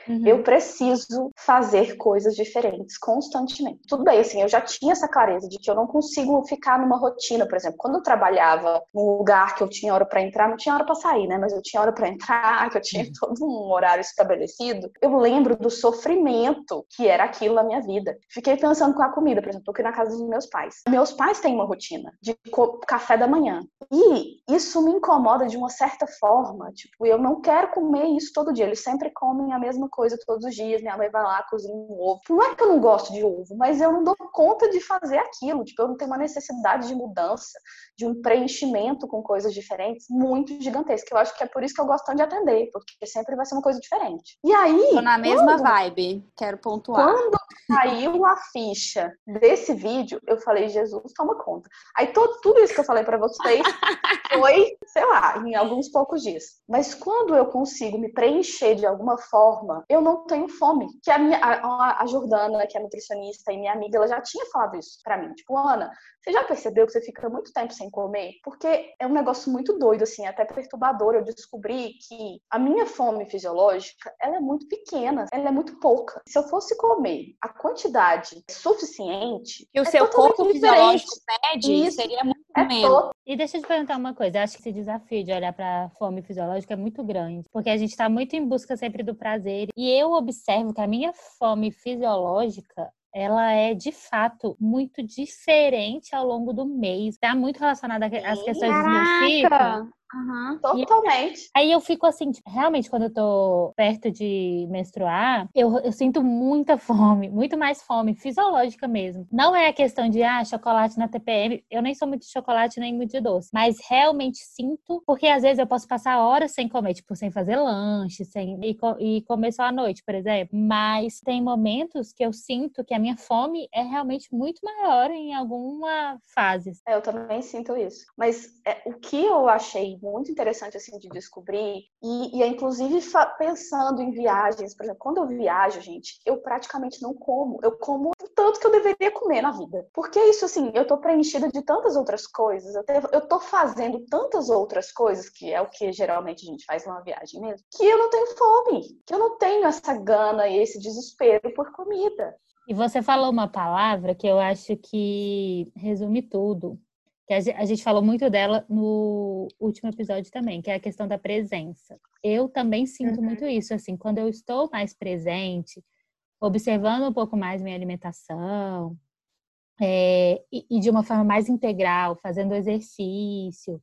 Uhum. Eu preciso fazer coisas diferentes constantemente. Tudo bem, assim, eu já tinha essa clareza de que eu não consigo ficar numa rotina, por exemplo, quando eu trabalhava num lugar que eu tinha hora para entrar, não tinha hora para sair, né? Mas eu tinha hora para entrar, que eu tinha uhum. todo um horário estabelecido. Eu lembro do sofrimento que era aquilo na minha vida. Fiquei pensando com a comida, por exemplo, eu aqui na casa dos meus pais. Meus pais têm uma rotina de café da manhã. E isso me incomoda de uma certa forma. Tipo, eu não quero comer isso todo dia. Eles sempre comem a mesma coisa todos os dias. Minha mãe vai lá, cozinha um ovo. Não é que eu não gosto de ovo, mas eu não dou conta de fazer aquilo. Tipo, eu não tenho uma necessidade de mudança, de um preenchimento com coisas diferentes muito gigantesca. Eu acho que é por isso que eu gosto tanto de atender, porque sempre vai ser uma coisa diferente. E aí. Tô na mesma quando, vibe, quero pontuar. Quando caiu a ficha desse vídeo, eu falei, Jesus, toma conta. Aí todo, tudo isso que eu falei para vocês foi, sei lá, em alguns poucos dias. Mas quando eu consigo me preencher de alguma forma, eu não tenho fome. Que a, minha, a, a Jordana, que é nutricionista e minha amiga, ela já tinha falado isso para mim. Tipo, Ana, você já percebeu que você fica muito tempo sem comer? Porque é um negócio muito doido, assim, até perturbador. Eu descobri que a minha fome fisiológica, ela é muito pequena, ela é muito pouca. Se eu fosse comer a quantidade suficiente... E o é seu corpo fisiológico pede, isso, seria muito é. E deixa eu te perguntar uma coisa. Eu acho que esse desafio de olhar para a fome fisiológica é muito grande, porque a gente está muito em busca sempre do prazer. E eu observo que a minha fome fisiológica ela é de fato muito diferente ao longo do mês. Está muito relacionada às questões do meu ciclo. Uhum. Totalmente. aí eu fico assim, realmente, quando eu tô perto de menstruar, eu, eu sinto muita fome, muito mais fome, fisiológica mesmo. Não é a questão de, ah, chocolate na TPM. Eu nem sou muito de chocolate, nem muito de doce. Mas realmente sinto, porque às vezes eu posso passar horas sem comer, tipo, sem fazer lanche, sem e, e comer só à noite, por exemplo. Mas tem momentos que eu sinto que a minha fome é realmente muito maior em alguma fase. É, eu também sinto isso. Mas é, o que eu achei muito interessante assim de descobrir. E, e é inclusive pensando em viagens, por exemplo, quando eu viajo, gente, eu praticamente não como, eu como o tanto que eu deveria comer na vida, porque isso assim, eu tô preenchida de tantas outras coisas, eu, te, eu tô fazendo tantas outras coisas que é o que geralmente a gente faz numa viagem mesmo, que eu não tenho fome, que eu não tenho essa gana e esse desespero por comida. E você falou uma palavra que eu acho que resume tudo, que a gente falou muito dela no último episódio também, que é a questão da presença. Eu também sinto uhum. muito isso, assim, quando eu estou mais presente, observando um pouco mais minha alimentação, é, e, e, de uma forma mais integral, fazendo exercício.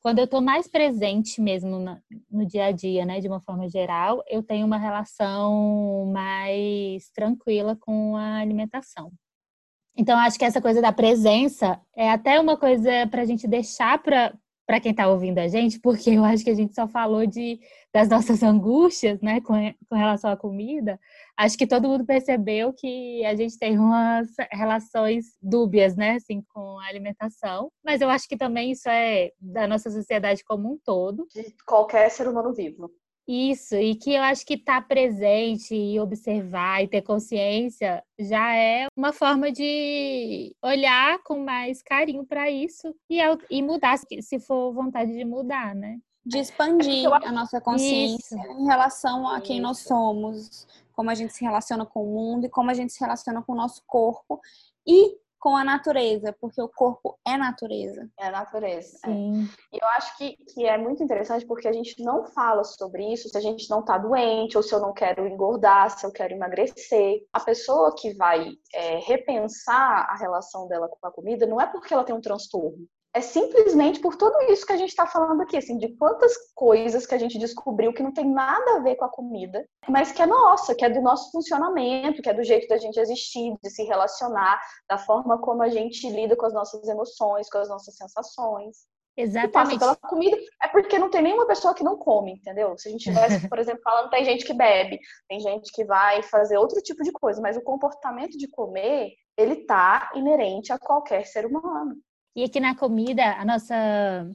Quando eu estou mais presente mesmo no, no dia a dia, né, de uma forma geral, eu tenho uma relação mais tranquila com a alimentação. Então, acho que essa coisa da presença é até uma coisa para a gente deixar para quem está ouvindo a gente, porque eu acho que a gente só falou de, das nossas angústias, né, com, com relação à comida. Acho que todo mundo percebeu que a gente tem umas relações dúbias, né, assim, com a alimentação. Mas eu acho que também isso é da nossa sociedade como um todo. De qualquer ser humano vivo. Isso, e que eu acho que estar tá presente e observar e ter consciência já é uma forma de olhar com mais carinho para isso e, e mudar, se for vontade de mudar, né? De expandir a nossa consciência isso. em relação a quem isso. nós somos, como a gente se relaciona com o mundo e como a gente se relaciona com o nosso corpo e com a natureza, porque o corpo é natureza. É natureza. É. E eu acho que, que é muito interessante porque a gente não fala sobre isso se a gente não tá doente, ou se eu não quero engordar, se eu quero emagrecer. A pessoa que vai é, repensar a relação dela com a comida não é porque ela tem um transtorno é simplesmente por tudo isso que a gente está falando aqui, assim, de quantas coisas que a gente descobriu que não tem nada a ver com a comida, mas que é nossa, que é do nosso funcionamento, que é do jeito da gente existir, de se relacionar, da forma como a gente lida com as nossas emoções, com as nossas sensações. Exatamente. passa pela comida é porque não tem nenhuma pessoa que não come, entendeu? Se a gente tivesse, por exemplo, falando, tem gente que bebe, tem gente que vai fazer outro tipo de coisa, mas o comportamento de comer, ele tá inerente a qualquer ser humano. E aqui na comida, a nossa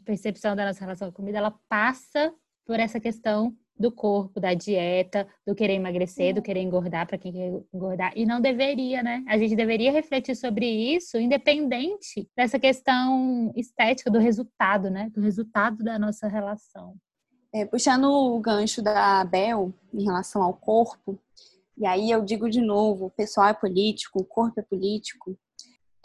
percepção da nossa relação com a comida, ela passa por essa questão do corpo, da dieta, do querer emagrecer, do querer engordar para quem quer engordar. E não deveria, né? A gente deveria refletir sobre isso, independente dessa questão estética, do resultado, né? Do resultado da nossa relação. É, puxando o gancho da Bel em relação ao corpo, e aí eu digo de novo, o pessoal é político, o corpo é político,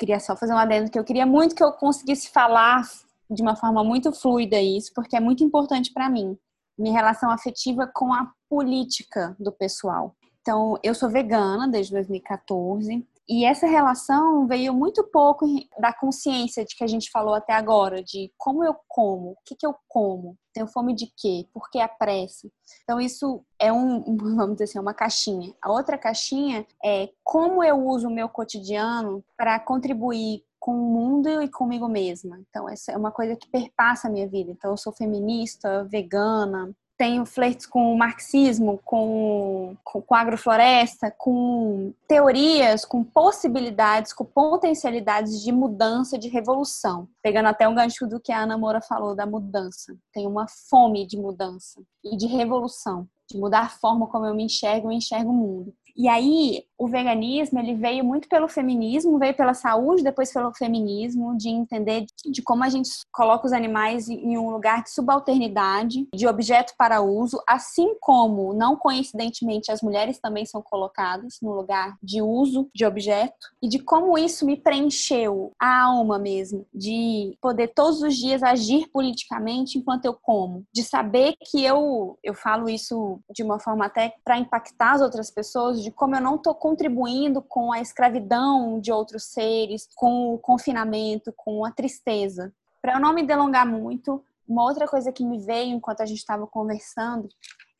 queria só fazer um adendo que eu queria muito que eu conseguisse falar de uma forma muito fluida isso, porque é muito importante para mim, minha relação afetiva com a política do pessoal. Então, eu sou vegana desde 2014 e essa relação veio muito pouco da consciência de que a gente falou até agora, de como eu como, o que, que eu como, tenho fome de quê, por que a pressa. Então, isso é um, vamos dizer assim, uma caixinha. A outra caixinha é como eu uso o meu cotidiano para contribuir com o mundo e comigo mesma. Então, essa é uma coisa que perpassa a minha vida. Então, eu sou feminista, vegana, tenho flertes com o marxismo, com, com, com agrofloresta, com teorias, com possibilidades, com potencialidades de mudança, de revolução. Pegando até um gancho do que a Ana Moura falou da mudança. Tenho uma fome de mudança e de revolução, de mudar a forma como eu me enxergo e enxergo o mundo. E aí, o veganismo, ele veio muito pelo feminismo, veio pela saúde, depois pelo feminismo, de entender de como a gente coloca os animais em um lugar de subalternidade, de objeto para uso, assim como, não coincidentemente, as mulheres também são colocadas no lugar de uso de objeto, e de como isso me preencheu a alma mesmo, de poder todos os dias agir politicamente enquanto eu como, de saber que eu, eu falo isso de uma forma até para impactar as outras pessoas, de como eu não estou contribuindo com a escravidão de outros seres, com o confinamento, com a tristeza. Para eu não me delongar muito, uma outra coisa que me veio enquanto a gente estava conversando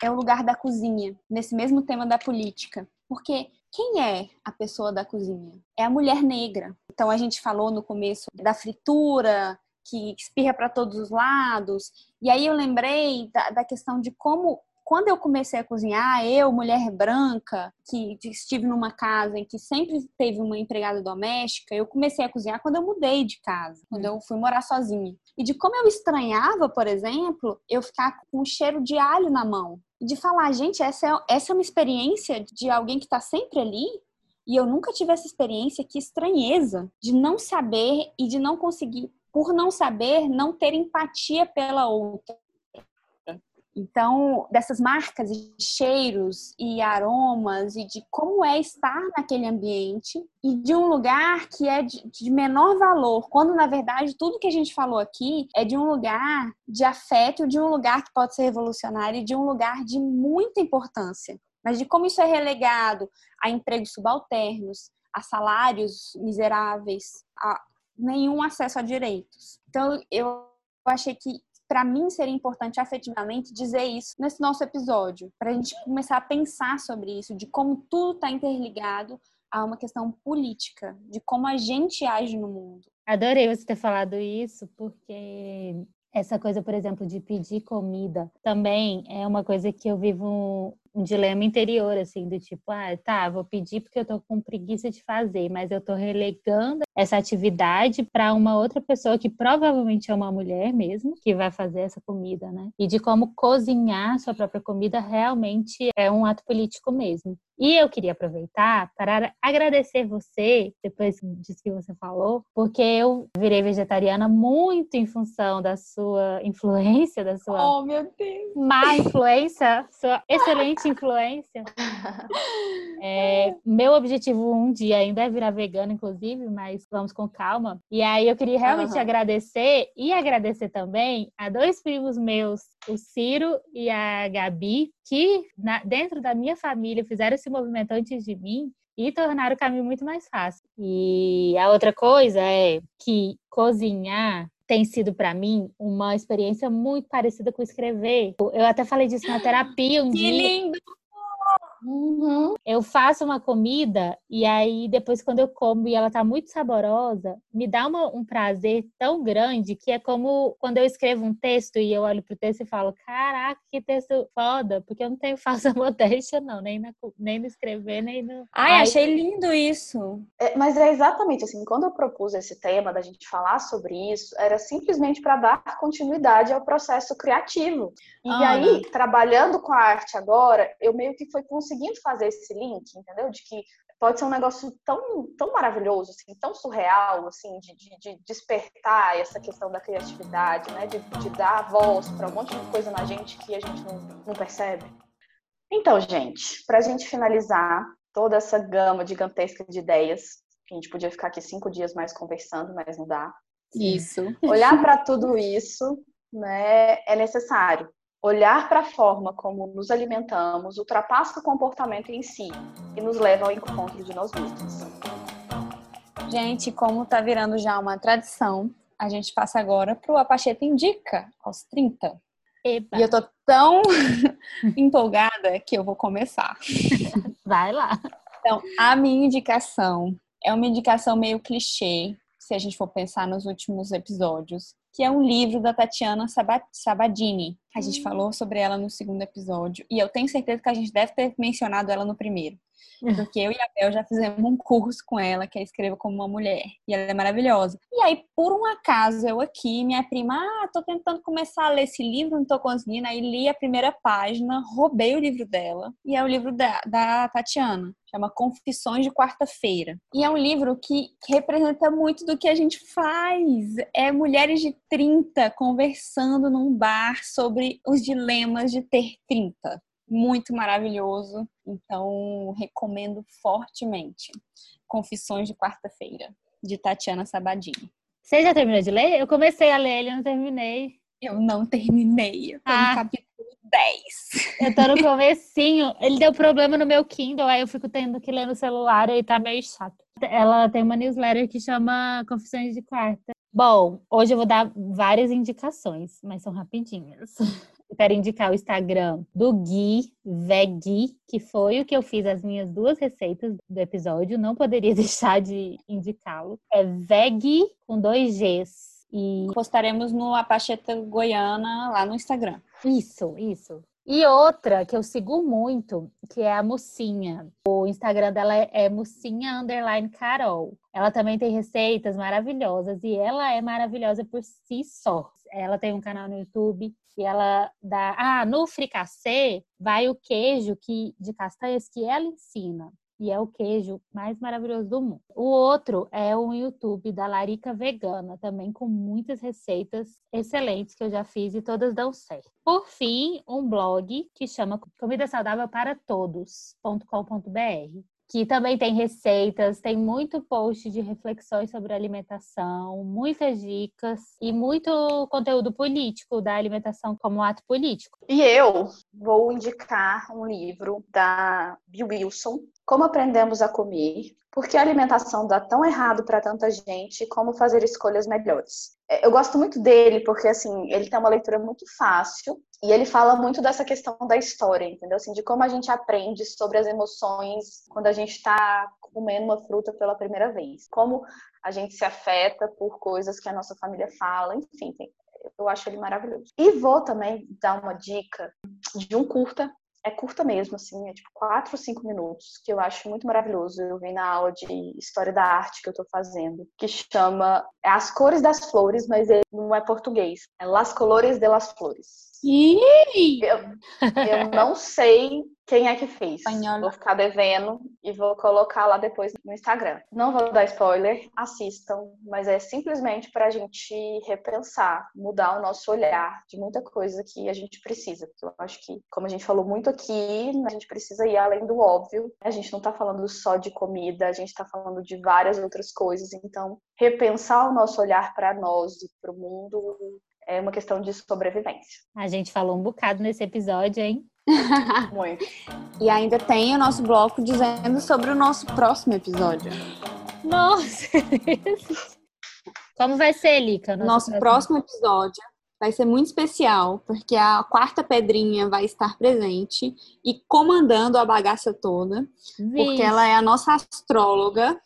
é o lugar da cozinha, nesse mesmo tema da política. Porque quem é a pessoa da cozinha? É a mulher negra. Então a gente falou no começo da fritura, que espirra para todos os lados. E aí eu lembrei da, da questão de como quando eu comecei a cozinhar, eu, mulher branca, que estive numa casa em que sempre teve uma empregada doméstica, eu comecei a cozinhar quando eu mudei de casa, quando eu fui morar sozinha. E de como eu estranhava, por exemplo, eu ficar com um cheiro de alho na mão. De falar, gente, essa é, essa é uma experiência de alguém que está sempre ali e eu nunca tive essa experiência, que estranheza de não saber e de não conseguir, por não saber, não ter empatia pela outra. Então, dessas marcas e cheiros e aromas e de como é estar naquele ambiente e de um lugar que é de, de, menor valor, quando na verdade tudo que a gente falou aqui é de um lugar de afeto, de um lugar que pode ser revolucionário e de um lugar de muita importância. Mas de como isso é relegado a empregos subalternos, a salários miseráveis, a nenhum acesso a direitos. Então, eu achei que para mim seria importante afetivamente dizer isso nesse nosso episódio, para a gente começar a pensar sobre isso, de como tudo está interligado a uma questão política, de como a gente age no mundo. Adorei você ter falado isso, porque essa coisa, por exemplo, de pedir comida também é uma coisa que eu vivo um dilema interior, assim, do tipo, ah, tá, vou pedir porque eu tô com preguiça de fazer, mas eu tô relegando essa atividade para uma outra pessoa que provavelmente é uma mulher mesmo, que vai fazer essa comida, né? E de como cozinhar sua própria comida realmente é um ato político mesmo. E eu queria aproveitar para agradecer você, depois disso que você falou, porque eu virei vegetariana muito em função da sua influência, da sua oh, meu Deus. má influência, sua excelente influência. É, meu objetivo um dia ainda é virar vegana, inclusive, mas vamos com calma. E aí eu queria realmente uhum. agradecer e agradecer também a dois primos meus, o Ciro e a Gabi, que na, dentro da minha família fizeram esse movimento antes de mim e tornaram o caminho muito mais fácil. E a outra coisa é que cozinhar tem sido para mim uma experiência muito parecida com escrever. Eu até falei disso na terapia um que dia. Que lindo! Uhum. Eu faço uma comida e aí depois quando eu como e ela tá muito saborosa, me dá uma, um prazer tão grande que é como quando eu escrevo um texto e eu olho pro texto e falo, caraca, que texto foda, porque eu não tenho falsa modéstia não, nem, na, nem no escrever, nem no... Ai, achei lindo isso! É, mas é exatamente assim, quando eu propus esse tema da gente falar sobre isso, era simplesmente para dar continuidade ao processo criativo. E ah, aí, trabalhando com a arte agora, eu meio que fui conseguindo conseguindo fazer esse link, entendeu? De que pode ser um negócio tão, tão maravilhoso, assim, tão surreal, assim, de, de, de despertar essa questão da criatividade, né? De, de dar voz para um monte de coisa na gente que a gente não, não percebe. Então, gente, para a gente finalizar toda essa gama gigantesca de ideias, a gente podia ficar aqui cinco dias mais conversando, mas não dá. Isso. Olhar para tudo isso, né, é necessário olhar para a forma como nos alimentamos ultrapassa o comportamento em si e nos leva ao encontro de nós mesmos. Gente, como tá virando já uma tradição, a gente passa agora pro A Pacheta Indica, aos 30. Epa. E eu tô tão empolgada que eu vou começar. Vai lá. Então, a minha indicação é uma indicação meio clichê, se a gente for pensar nos últimos episódios, que é um livro da Tatiana Sabadini. A gente hum. falou sobre ela no segundo episódio e eu tenho certeza que a gente deve ter mencionado ela no primeiro. Porque eu e a Bel já fizemos um curso com ela, que é Escreva como uma Mulher. E ela é maravilhosa. E aí, por um acaso, eu aqui, minha prima, ah, tô tentando começar a ler esse livro, não tô conseguindo. Aí li a primeira página, roubei o livro dela. E é o livro da, da Tatiana chama Confissões de Quarta-feira. E é um livro que representa muito do que a gente faz. É mulheres de 30 conversando num bar sobre os dilemas de ter 30 muito maravilhoso. Então, recomendo fortemente. Confissões de Quarta-feira, de Tatiana Sabadini. Você já terminou de ler? Eu comecei a ler, ele não terminei. Eu não terminei. Eu tô ah. no capítulo 10. Eu tô no comecinho. Ele deu problema no meu Kindle, aí eu fico tendo que ler no celular e tá meio chato. Ela tem uma newsletter que chama Confissões de Quarta. Bom, hoje eu vou dar várias indicações, mas são rapidinhas. Eu quero indicar o Instagram do Gui Vegui, que foi o que eu fiz as minhas duas receitas do episódio. Não poderia deixar de indicá-lo. É Veg com dois Gs. E postaremos no Apacheta Goiana lá no Instagram. Isso, isso. E outra que eu sigo muito, que é a Mocinha. O Instagram dela é Mocinha Underline Carol. Ela também tem receitas maravilhosas e ela é maravilhosa por si só. Ela tem um canal no YouTube e ela dá. Ah, no fricassê vai o queijo que, de castanhas que ela ensina e é o queijo mais maravilhoso do mundo. O outro é o YouTube da Larica Vegana, também com muitas receitas excelentes que eu já fiz e todas dão certo. Por fim, um blog que chama Comida Saudável para Todos.com.br que também tem receitas, tem muito post de reflexões sobre alimentação, muitas dicas e muito conteúdo político da alimentação como ato político. E eu vou indicar um livro da Bill Wilson, Como Aprendemos a Comer, porque a alimentação dá tão errado para tanta gente, como fazer escolhas melhores. É, eu gosto muito dele porque assim, ele tem uma leitura muito fácil e ele fala muito dessa questão da história, entendeu? Assim, de como a gente aprende sobre as emoções quando a gente está comendo uma fruta pela primeira vez. Como a gente se afeta por coisas que a nossa família fala, enfim, eu acho ele maravilhoso. E vou também dar uma dica de um curta é curta mesmo, assim, é tipo quatro ou cinco minutos, que eu acho muito maravilhoso. Eu vi na aula de História da Arte que eu tô fazendo, que chama é As Cores das Flores, mas ele não é português. É Las Colores de las Flores. Eu, eu não sei quem é que fez. Espanhola. Vou ficar devendo e vou colocar lá depois no Instagram. Não vou dar spoiler, assistam, mas é simplesmente para a gente repensar, mudar o nosso olhar de muita coisa que a gente precisa. Eu acho que, como a gente falou muito aqui, a gente precisa ir além do óbvio. A gente não está falando só de comida, a gente está falando de várias outras coisas. Então, repensar o nosso olhar para nós e para o mundo é uma questão de sobrevivência. A gente falou um bocado nesse episódio, hein? Muito. e ainda tem o nosso bloco dizendo sobre o nosso próximo episódio. Nossa! Como vai ser, Lica? Nosso, nosso próximo... episódio vai ser muito especial, porque a quarta pedrinha vai estar presente e comandando a bagaça toda, Vixe. porque ela é a nossa astróloga.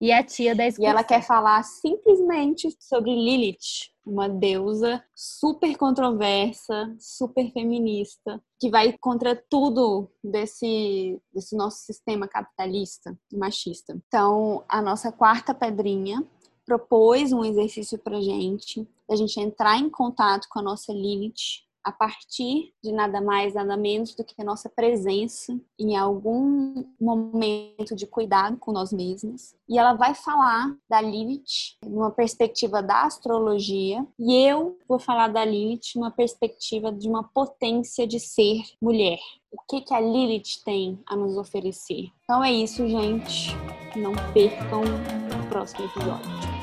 E a tia da excursão. E ela quer falar simplesmente sobre Lilith, uma deusa super controversa, super feminista, que vai contra tudo desse, desse nosso sistema capitalista e machista. Então, a nossa quarta pedrinha propôs um exercício para gente, a gente entrar em contato com a nossa Lilith a partir de nada mais, nada menos do que a nossa presença em algum momento de cuidado com nós mesmos. E ela vai falar da Lilith numa perspectiva da astrologia, e eu vou falar da Lilith numa perspectiva de uma potência de ser mulher. O que, que a Lilith tem a nos oferecer? Então é isso, gente. Não percam o próximo episódio.